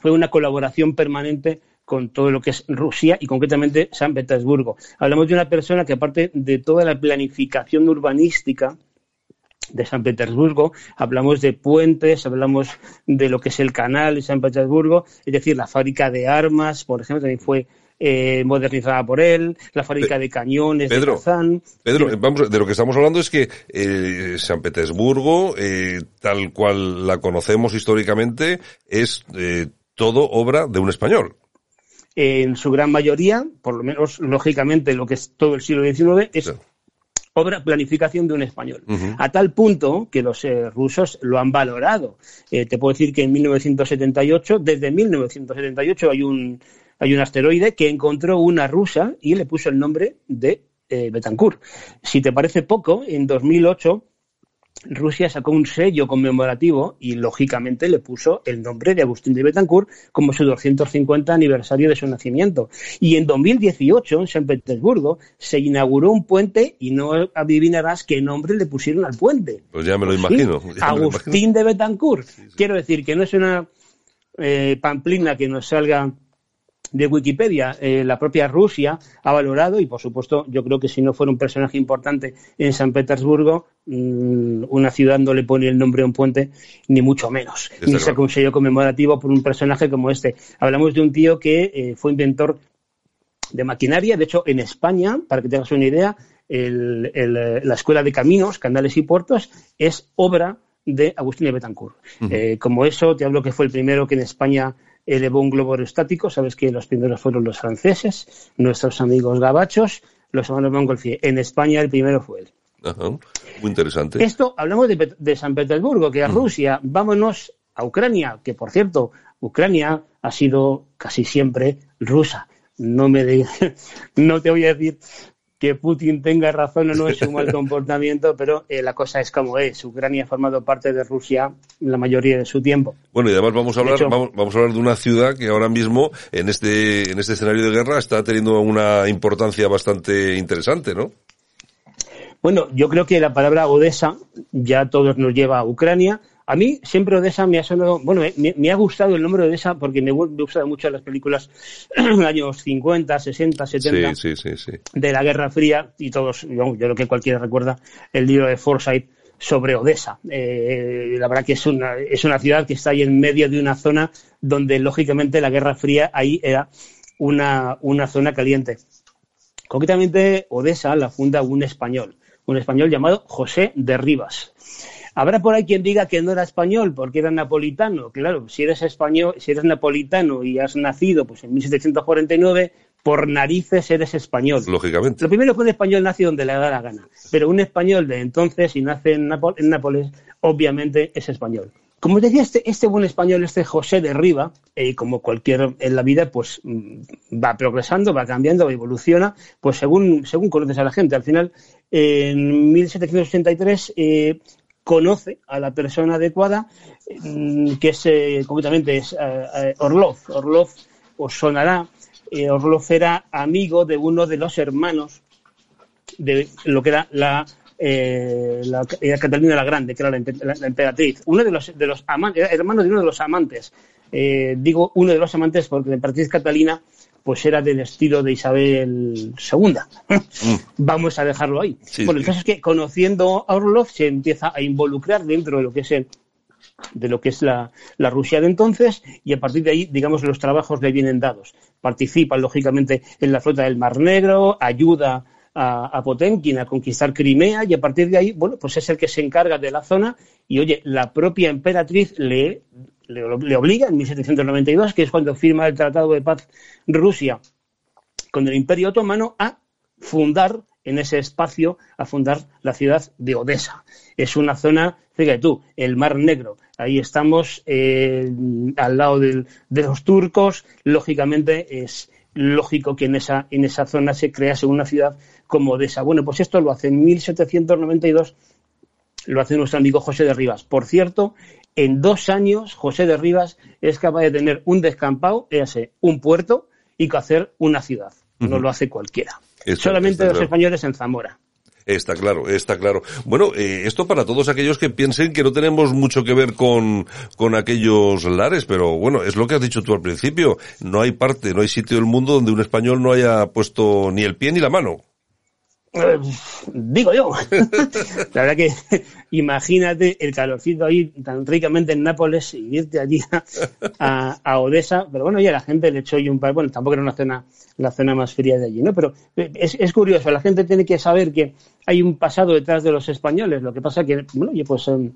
fue una colaboración permanente con todo lo que es Rusia y concretamente San Petersburgo. Hablamos de una persona que aparte de toda la planificación urbanística de San Petersburgo, hablamos de puentes, hablamos de lo que es el canal de San Petersburgo, es decir, la fábrica de armas, por ejemplo, también fue eh, modernizada por él, la fábrica de cañones Pedro, de Kazán. Pedro, vamos, de lo que estamos hablando es que eh, San Petersburgo, eh, tal cual la conocemos históricamente, es todo obra de un español. En su gran mayoría, por lo menos lógicamente lo que es todo el siglo XIX, es obra planificación de un español. A tal punto que los rusos lo han valorado. te puedo decir que en 1978, desde 1978 hay un hay un asteroide que encontró una rusa y le puso el nombre de eh, Betancourt. Si te parece poco, en 2008 Rusia sacó un sello conmemorativo y lógicamente le puso el nombre de Agustín de Betancourt como su 250 aniversario de su nacimiento. Y en 2018 en San Petersburgo se inauguró un puente y no adivinarás qué nombre le pusieron al puente. Pues ya me lo imagino. Agustín de Betancourt. Quiero decir que no es una eh, pamplina que nos salga de Wikipedia, eh, la propia Rusia ha valorado, y por supuesto, yo creo que si no fuera un personaje importante en San Petersburgo, mm, una ciudad no le pone el nombre a un puente, ni mucho menos. ni se un sello conmemorativo por un personaje como este. Hablamos de un tío que eh, fue inventor de maquinaria, de hecho, en España, para que tengas una idea, la Escuela de Caminos, Canales y Puertos es obra de Agustín de Betancourt. Eh, como eso, te hablo que fue el primero que en España elevó un globo aerostático. Sabes que los primeros fueron los franceses, nuestros amigos gabachos, los hermanos Montgolfier. En España el primero fue él. Muy interesante. Esto hablamos de, San Petersburgo, que es Rusia. Vámonos a Ucrania, que por cierto, Ucrania ha sido casi siempre rusa. No me de... no te voy a decir que Putin tenga razón o no es un mal comportamiento, pero eh, la cosa es como es. Ucrania ha formado parte de Rusia la mayoría de su tiempo. Bueno, y además vamos a hablar, vamos, a hablar de una ciudad que ahora mismo en este, en este escenario de guerra está teniendo una importancia bastante interesante, ¿no? Bueno, yo creo que la palabra Odessa ya todos nos lleva a Ucrania. A mí siempre Odessa me ha sonado, bueno, me, ha gustado el nombre de Odessa porque me, me gustado mucho las películas de años 50, 60, 70 de la Guerra Fría y todos, yo, creo que cualquiera recuerda el libro de Forsyth sobre Odessa. Eh, la verdad que es una, es una ciudad que está ahí en medio de una zona donde lógicamente la Guerra Fría ahí era una, una zona caliente. Concretamente, Odessa la funda un español, un español llamado José de Rivas. Habrá por ahí quien diga que no era español porque era napolitano. Claro, si eres español, si eres napolitano y has nacido pues en 1749, por narices eres español. Lógicamente. Lo primero es que un español nace donde le da la gana. Pero un español de entonces, si nace en, Nápoles, obviamente es español. Como decía este, este buen español, este José de Riva, eh, como cualquier en la vida, pues mm, va progresando, va cambiando, evoluciona, pues según, según conoces a la gente. Al final, en 1783, eh, conoce a la persona adecuada, mm, que es eh, concretamente es eh, eh, Orlov. Orlov os sonará, Orlov era amigo de uno de los hermanos de lo que era la, la Catalina la Grande, que era la, emperatriz, uno de los, de los amantes, hermano de uno de los amantes. digo uno de los amantes porque la emperatriz Catalina pues era del estilo de Isabel II. Mm. Vamos a dejarlo ahí. bueno, el caso es que conociendo a Orlov se empieza a involucrar dentro de lo que es de lo que es la, Rusia de entonces y a partir de ahí, digamos, los trabajos le vienen dados. Participa, lógicamente, en la flota del Mar Negro, ayuda a, a, Potemkin a conquistar Crimea y a partir de ahí, bueno, pues es el que se encarga de la zona y, oye, la propia emperatriz le le, obliga en 1792, que es cuando firma el Tratado de Paz Rusia con el Imperio Otomano, a fundar en ese espacio a fundar la ciudad de Odessa. Es una zona, fíjate tú, el Mar Negro. Ahí estamos eh, al lado de los turcos. Lógicamente es lógico que en esa, en esa zona se crease una ciudad como Odessa. Bueno, pues esto lo hace en 1792 lo hace nuestro amigo José de Rivas. Por cierto, en dos años José de Rivas es capaz de tener un descampado, hace un puerto y que hacer una ciudad. No lo hace cualquiera. Solamente los españoles en Zamora. Está claro, está claro. Bueno, eh, esto para todos aquellos que piensen que no tenemos mucho que ver con, con aquellos lares, pero bueno, es lo que has dicho tú al principio. No hay parte, no hay sitio del mundo donde un español no haya puesto ni el pie ni la mano. Eh, digo yo. la verdad que imagínate el calorcito ahí tan ricamente en Nápoles y irte allí a, a, Odessa. Pero bueno, ya la gente le echó un par. Bueno, tampoco era una zona, la zona más fría de allí, ¿no? Pero es, es, curioso, la gente tiene que saber que hay un pasado detrás de los españoles. Lo que pasa que, bueno, pues em,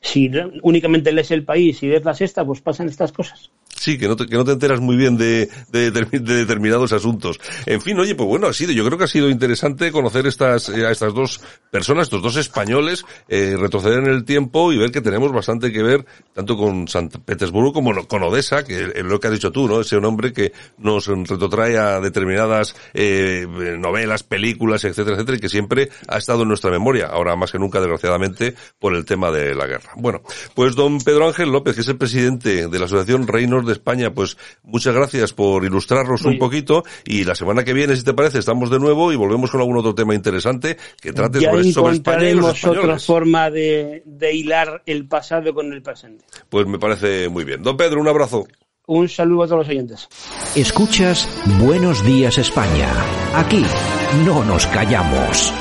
si únicamente lees el país y ves la sexta, pues pasan estas cosas. Sí, que no te, que no te enteras muy bien de, de, determinados asuntos. En fin, oye, pues bueno, ha sido, yo creo que ha sido interesante conocer estas, eh, a estas dos personas, estos dos españoles, eh, retroceder en el tiempo y ver que tenemos bastante que ver tanto con San Petersburgo como con Odessa, que es lo que has dicho tú, ¿no? Ese nombre que nos retrotrae a determinadas eh, novelas, películas, etcétera, etcétera, y que siempre ha estado en nuestra memoria, ahora más que nunca, desgraciadamente, por el tema de la guerra. Bueno, pues don Pedro Ángel López, que es el presidente de la Asociación Reinos de España, pues muchas gracias por ilustrarnos un poquito y la semana que viene, si te parece, estamos de nuevo y volvemos con algún otro tema interesante que trate sobre, sobre España y los otra forma de, de hilar el pasado con el presente. Pues me parece muy bien. Don Pedro, un abrazo. Un saludo a todos los oyentes. Escuchas Buenos Días España. Aquí no nos callamos.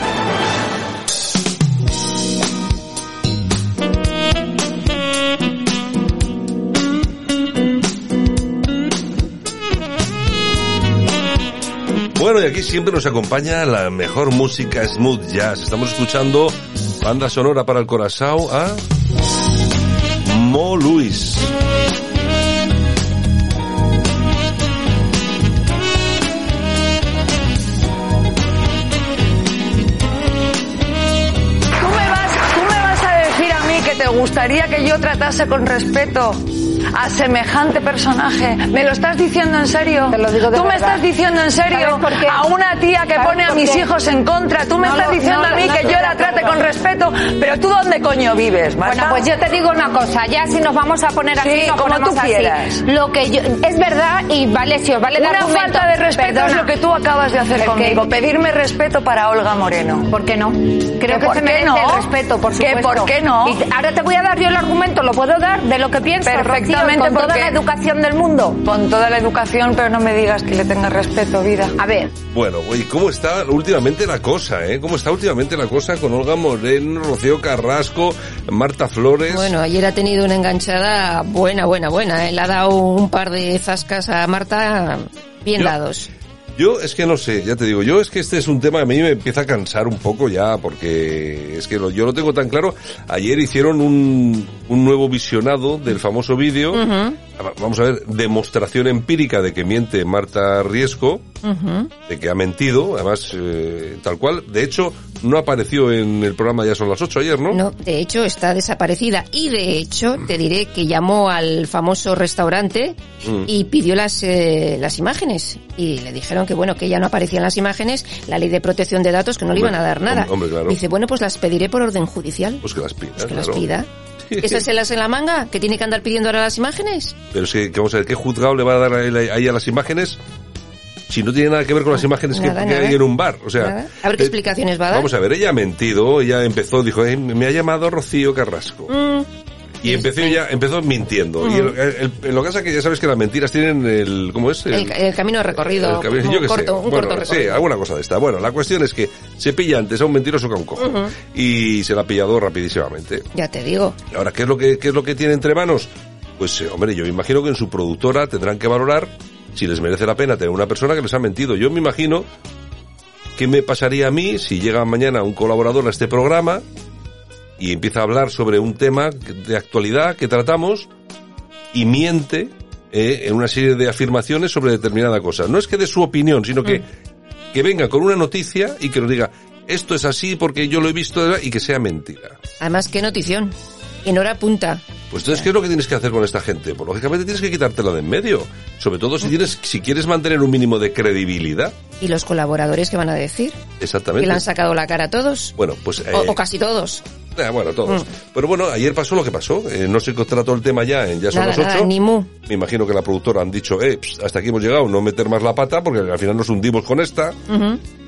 Bueno, y aquí siempre nos acompaña la mejor música smooth jazz. Estamos escuchando banda sonora para el corazón a Mo Luis. ¿Tú me, vas, tú me vas a decir a mí que te gustaría que yo tratase con respeto a semejante personaje. ¿Me lo estás diciendo en serio? Te lo digo de ¿Tú verdad. me estás diciendo en serio a una tía que pone a mis hijos en contra? ¿Tú me No estás lo- diciendo no a mí no que yo la trate con respeto? Pero tú dónde coño vives, Bueno, pues yo te digo una cosa, ya si nos vamos a poner así, Sí, nos como tú así. quieras. Lo que yo, es verdad y vale, si os vale de Una falta de respeto Perdona. es lo que tú acabas de hacer conmigo. Pedirme respeto para Olga Moreno. ¿Por qué no? Creo que ¿Por se qué merece no? el respeto, por ¿Qué, por qué no? Y ahora te voy a dar yo el argumento, lo puedo dar de lo que pienso, Con toda la educación del mundo. Con toda la educación, pero no me digas que le tengas respeto, vida. A ver, Bueno, oye, ¿cómo está últimamente la cosa, eh? ¿Cómo está últimamente la cosa con Olga Moreno, Rocío Carrasco, Marta Flores? Bueno, ayer ha tenido una enganchada buena, buena, buena. ¿eh? Le ha dado un par de zascas a Marta bien Yo- dados. Yo es que no sé, ya te digo, yo es que este es un tema que a mí me empieza a cansar un poco ya, porque es que lo- yo lo tengo tan claro. Ayer hicieron un, un nuevo visionado del famoso vídeo. Vamos a ver, demostración empírica de que miente Marta Riesco, de que ha mentido, además, eh, tal cual. De hecho, no apareció en el programa Ya son las 8 ayer, ¿no? No, de hecho está desaparecida y de hecho te diré que llamó al famoso restaurante Mm. y pidió las eh, las imágenes y le dijeron que bueno que ya no aparecían las imágenes, la ley de protección de datos que no le iban a dar nada. hom- hombre, claro. Dice bueno pues las pediré por orden judicial. Pues que las pida, que las pida. ¿Eso se las en la manga? ¿Que tiene que andar pidiendo ahora las imágenes? Pero es que, que vamos a ver, ¿qué juzgado le va a dar ahí a las imágenes? Si no tiene nada que ver con las imágenes que, Nada, que hay en un bar. O sea, Nada. A ver qué eh, explicaciones va a dar. Vamos a ver, ella ha mentido, ella empezó, dijo, "Eh, me ha llamado Rocío Carrasco. Mm, Y empezó ya, empezó mintiendo. Mm. Y el- el- lo que pasa es que ya sabes que las mentiras tienen el, ¿cómo es? el, el camino recorrido, el camino- un yo sé. corto, un Bueno, corto sí, recorrido. alguna cosa de esta. Bueno, la cuestión es que se pilla antes a un mentiroso que a un cojo. Y se la ha pillado rapidísimamente. Ya te digo. Y Ahora, ¿qué es lo que, qué es lo que tiene entre manos? Pues, eh, hombre, yo me imagino que en su productora tendrán que valorar si les merece la pena tener una persona que les ha mentido. Yo me imagino qué me pasaría a mí si llega mañana un colaborador a este programa y empieza a hablar sobre un tema de actualidad que tratamos y miente eh, en una serie de afirmaciones sobre determinada cosa. No es que dé su opinión, sino que que venga con una noticia y que nos diga, esto es así porque yo lo he visto de verdad", y que sea mentira. Además, qué notición. En hora punta. Pues entonces, ¿qué es lo que tienes que hacer con esta gente? Pues lógicamente tienes que quitártela de en medio. Sobre todo si tienes, si quieres mantener un mínimo de credibilidad. ¿Y los colaboradores qué van a decir? ¿Que Exactamente. le han sacado la cara a todos? Bueno, pues... eh, O, o casi todos. Eh, bueno, todos. Mm. Pero bueno, ayer pasó lo que pasó. Eh, no se trató el tema ya en Ya son las nada, ocho. ni mu. Me imagino que la productora han dicho, eh, hasta aquí hemos llegado, no meter más la pata porque al final nos hundimos con esta.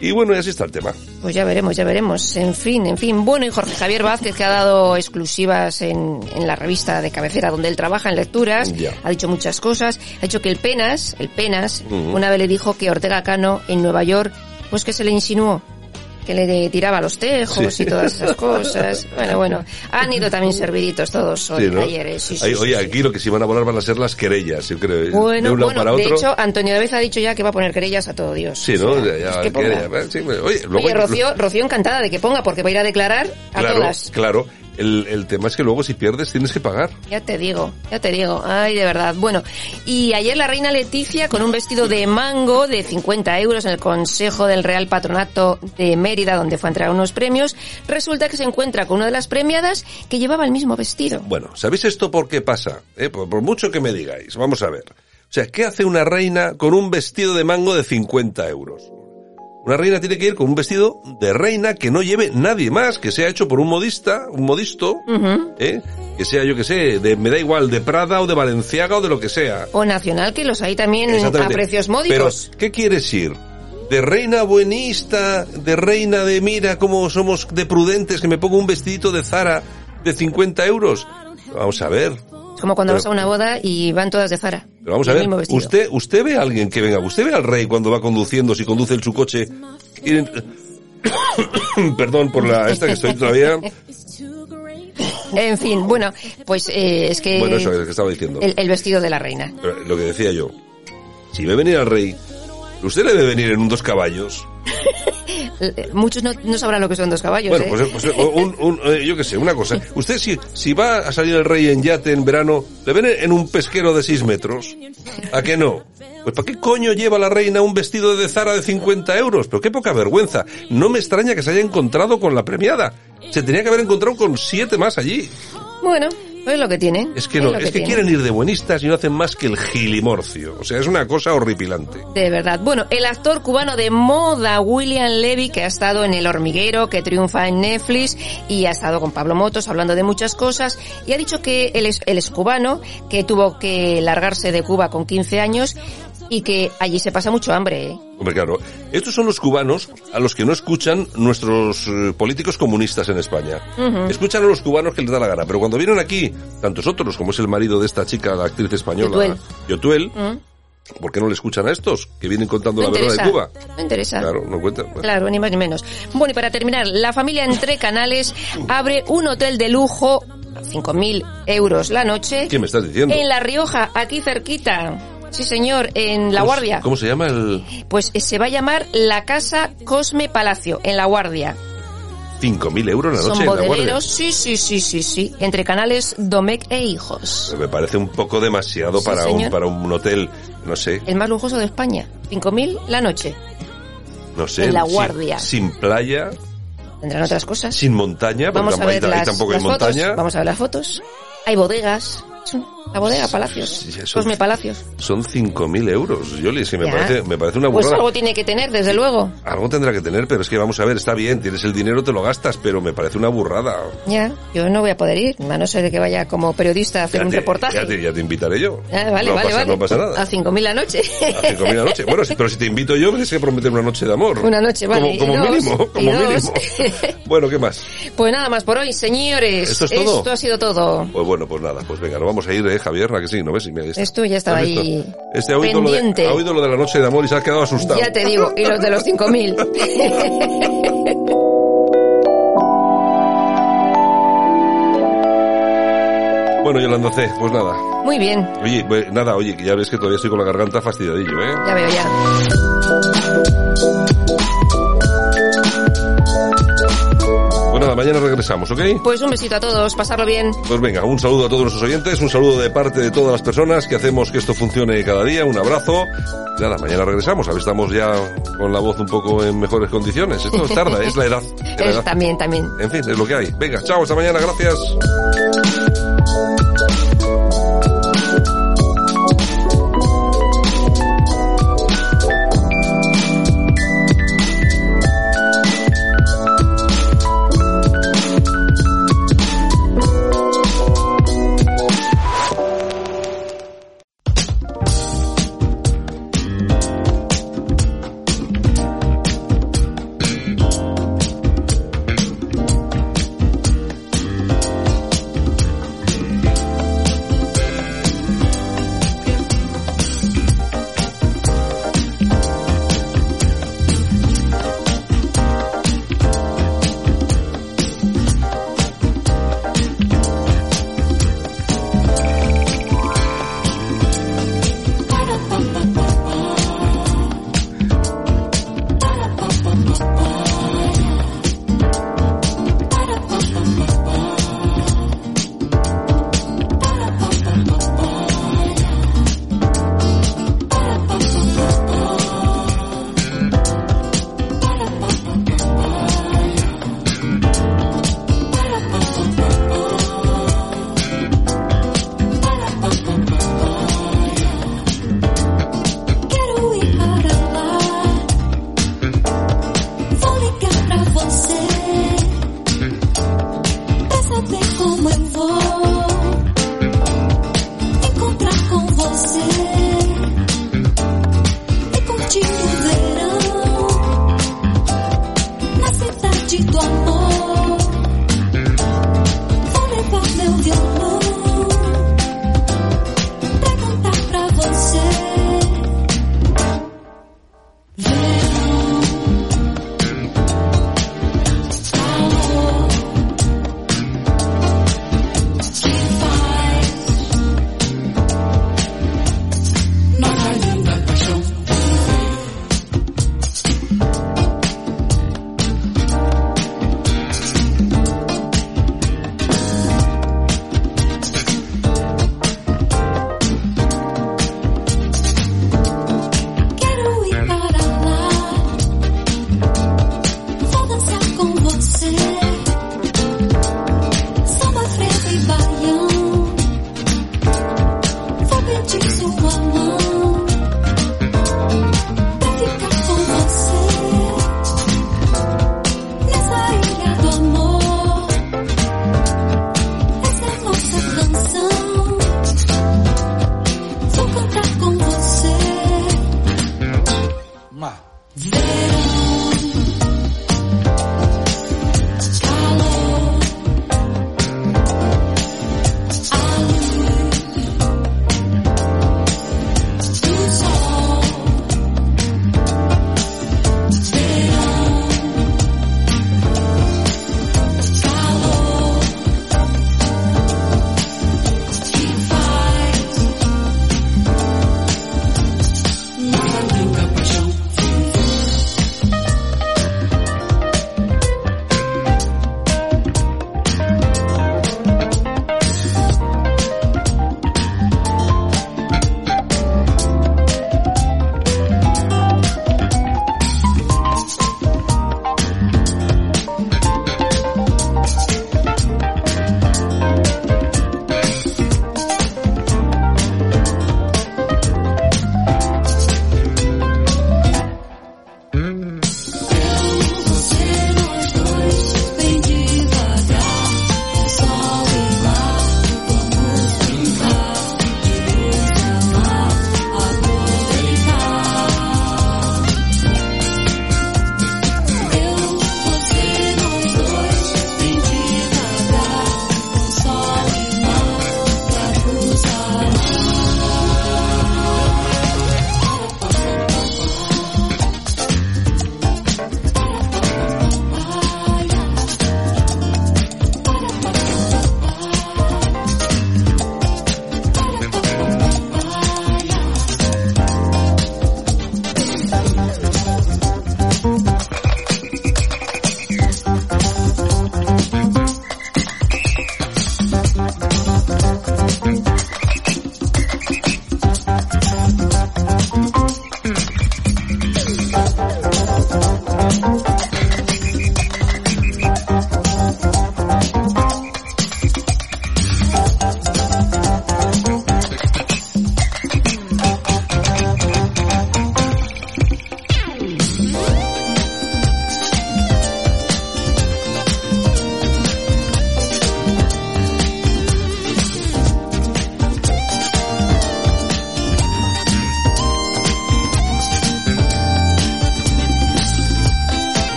Y bueno, y así está el tema. Pues ya veremos, ya veremos. En fin, en fin. Bueno, y Jorge Javier Vázquez, que ha dado exclusivas en, en la revista de cabecera donde él trabaja en lecturas, Ya. ha dicho muchas cosas. Ha dicho que el Penas, el Penas, una vez le dijo que Ortega Cano en Nueva York, pues que se le insinuó. Que le tiraba los tejos Sí. y todas esas cosas. Bueno, bueno. Han ido también serviditos todos hoy, Sí, ¿no? ayer. eh, sí, sí, oye, aquí lo que sí van a volar van a ser las querellas, yo creo. Bueno, de un lado bueno, para de otro. hecho, Antonio David ha dicho ya que va a poner querellas a todo Dios. sí, O ¿no? sea, Ya- ya, pues que eh, luego Oye, Rocío, Rocío encantada de que ponga, porque va a ir a declarar a claro, todas. claro. El, el tema es que luego si pierdes tienes que pagar. Ya te digo, ya te digo. Ay, de verdad. Bueno, y ayer la reina Leticia con un vestido de mango de 50 euros en el Consejo del Real Patronato de Mérida, donde fue a entregar unos premios, resulta que se encuentra con una de las premiadas que llevaba el mismo vestido. Bueno, ¿sabéis esto por qué pasa? Eh, Por, por mucho que me digáis, vamos a ver. O sea, ¿qué hace una reina con un vestido de mango de 50 euros? Una reina tiene que ir con un vestido de reina que no lleve nadie más, que sea hecho por un modista, un modisto. ¿eh? que sea, yo que sé, de, me da igual, de Prada o de Valenciaga o de lo que sea. O nacional, que los hay también a precios módicos. Pero, ¿qué quieres ir? ¿De reina buenista? ¿De reina de mira cómo somos de prudentes que me pongo un vestidito de Zara de 50 euros? Vamos a ver. Como cuando Pero- vas a una boda y van todas de Zara. Pero vamos a ver, usted, usted ve a alguien que venga, usted ve al rey cuando va conduciendo, si conduce en su coche. y- Perdón por la esta que estoy todavía. En fin, bueno, pues eh, es que... Bueno, eso es lo que estaba diciendo. el, el vestido de la reina. Pero Lo que decía yo. Si ve venir al rey, usted le ve venir en un dos caballos. Eh, Muchos no, no sabrán lo que son dos caballos, Bueno, ¿eh? pues, pues, un, un- eh, yo qué sé, una cosa. Usted si, si va a salir el rey en yate en verano, ¿le ven en un pesquero de 6 metros? ¿A qué no? Pues ¿para qué coño lleva la reina un vestido de Zara de 50 euros? Pero qué poca vergüenza. No me extraña que se haya encontrado con la premiada. Se tenía que haber encontrado con siete más allí. Bueno, pues es lo que tiene. Es que no, es que quieren ir de buenistas y no hacen más que el gilimorcio. O sea, es una cosa horripilante. De verdad. Bueno, el actor cubano de moda, William Levy, que ha estado en El Hormiguero, que triunfa en Netflix, y ha estado con Pablo Motos hablando de muchas cosas, y ha dicho que él es, él es cubano, que tuvo que largarse de Cuba con 15 años, y que allí se pasa mucho hambre, ¿eh? Hombre, claro, estos son los cubanos a los que no escuchan nuestros eh, políticos comunistas en España. Escuchan a los cubanos que les da la gana, pero cuando vienen aquí, tantos otros, como es el marido de esta chica, la actriz española, Yotuel. ¿Mm? ¿por qué no le escuchan a estos que vienen contando No la verdad de Cuba? No interesa. Claro, no cuentan. Bueno. Claro, ni más ni menos. Bueno, y para terminar, la familia Entre Canales abre un hotel de lujo, a 5.000 euros la noche, ¿Qué me estás diciendo? en La Rioja, aquí cerquita. Sí, señor, en La ¿Cómo se- Guardia. ¿Cómo se llama el Pues eh, se va a llamar la Casa Cosme Palacio, en La Guardia. 5.000 euros la Son noche en la guardia? bodeleros, sí, sí, sí, sí, sí. Entre canales Domecq e Hijos. Me parece un poco demasiado Sí, para, un, para un hotel, no sé, El más lujoso de España. 5.000 la noche. no sé. En La sin- Guardia. Sin, playa, Tendrán otras cosas. sin montaña, porque Vamos a ahí, ver ahí las, tampoco las hay fotos. montaña. Vamos a ver las fotos. Hay bodegas. La bodega Palacios. Sí, eso- Cosme Palacios. Son 5.000 euros, Yoli, que me Ya. parece, me parece una Pues burrada. algo tiene que tener, desde luego. Algo tendrá que tener, pero es que vamos a ver, está bien, tienes el dinero, te lo gastas, pero me parece una burrada. Ya, yo no voy a poder ir, a no ser de que vaya como periodista a hacer Ya un te, reportaje. Ya te, ya te invitaré yo. Ah, vale, no vale, pasa, vale. No pasa nada. A 5.000 la noche. A 5.000 la noche. Bueno, pero si te invito yo, tienes que prometer una noche de amor. Una noche, vale. Como, como y dos, mínimo, como mínimo. Bueno, ¿qué más? Pues nada más por hoy, señores. ¿Esto es todo? Esto ha sido todo. Pues bueno, pues nada, pues venga, nos vamos a ir, ¿eh, Javier? ¿A que sí? ¿No ves? Y mira, está. Esto ya estaba ahí Este ha oído, lo de, pendiente. ha oído lo de la noche de amor y se ha quedado asustado. Ya te digo, y los de los 5.000. Bueno, Yolanda C, pues nada. Muy bien, Oye, pues nada, oye, que ya ves que todavía estoy con la garganta fastidiadillo, ¿eh? ya veo ya. Nada, mañana regresamos, ¿ok? Pues un besito a todos, pasarlo bien. Pues venga, un saludo a todos nuestros oyentes, un saludo de parte de todas las personas que hacemos que esto funcione cada día, un abrazo. Nada, mañana regresamos, a ver, estamos ya con la voz un poco en mejores condiciones. Esto tarda, es la edad. es la edad. también, también. En fin, es lo que hay. Venga, chao, hasta mañana, gracias.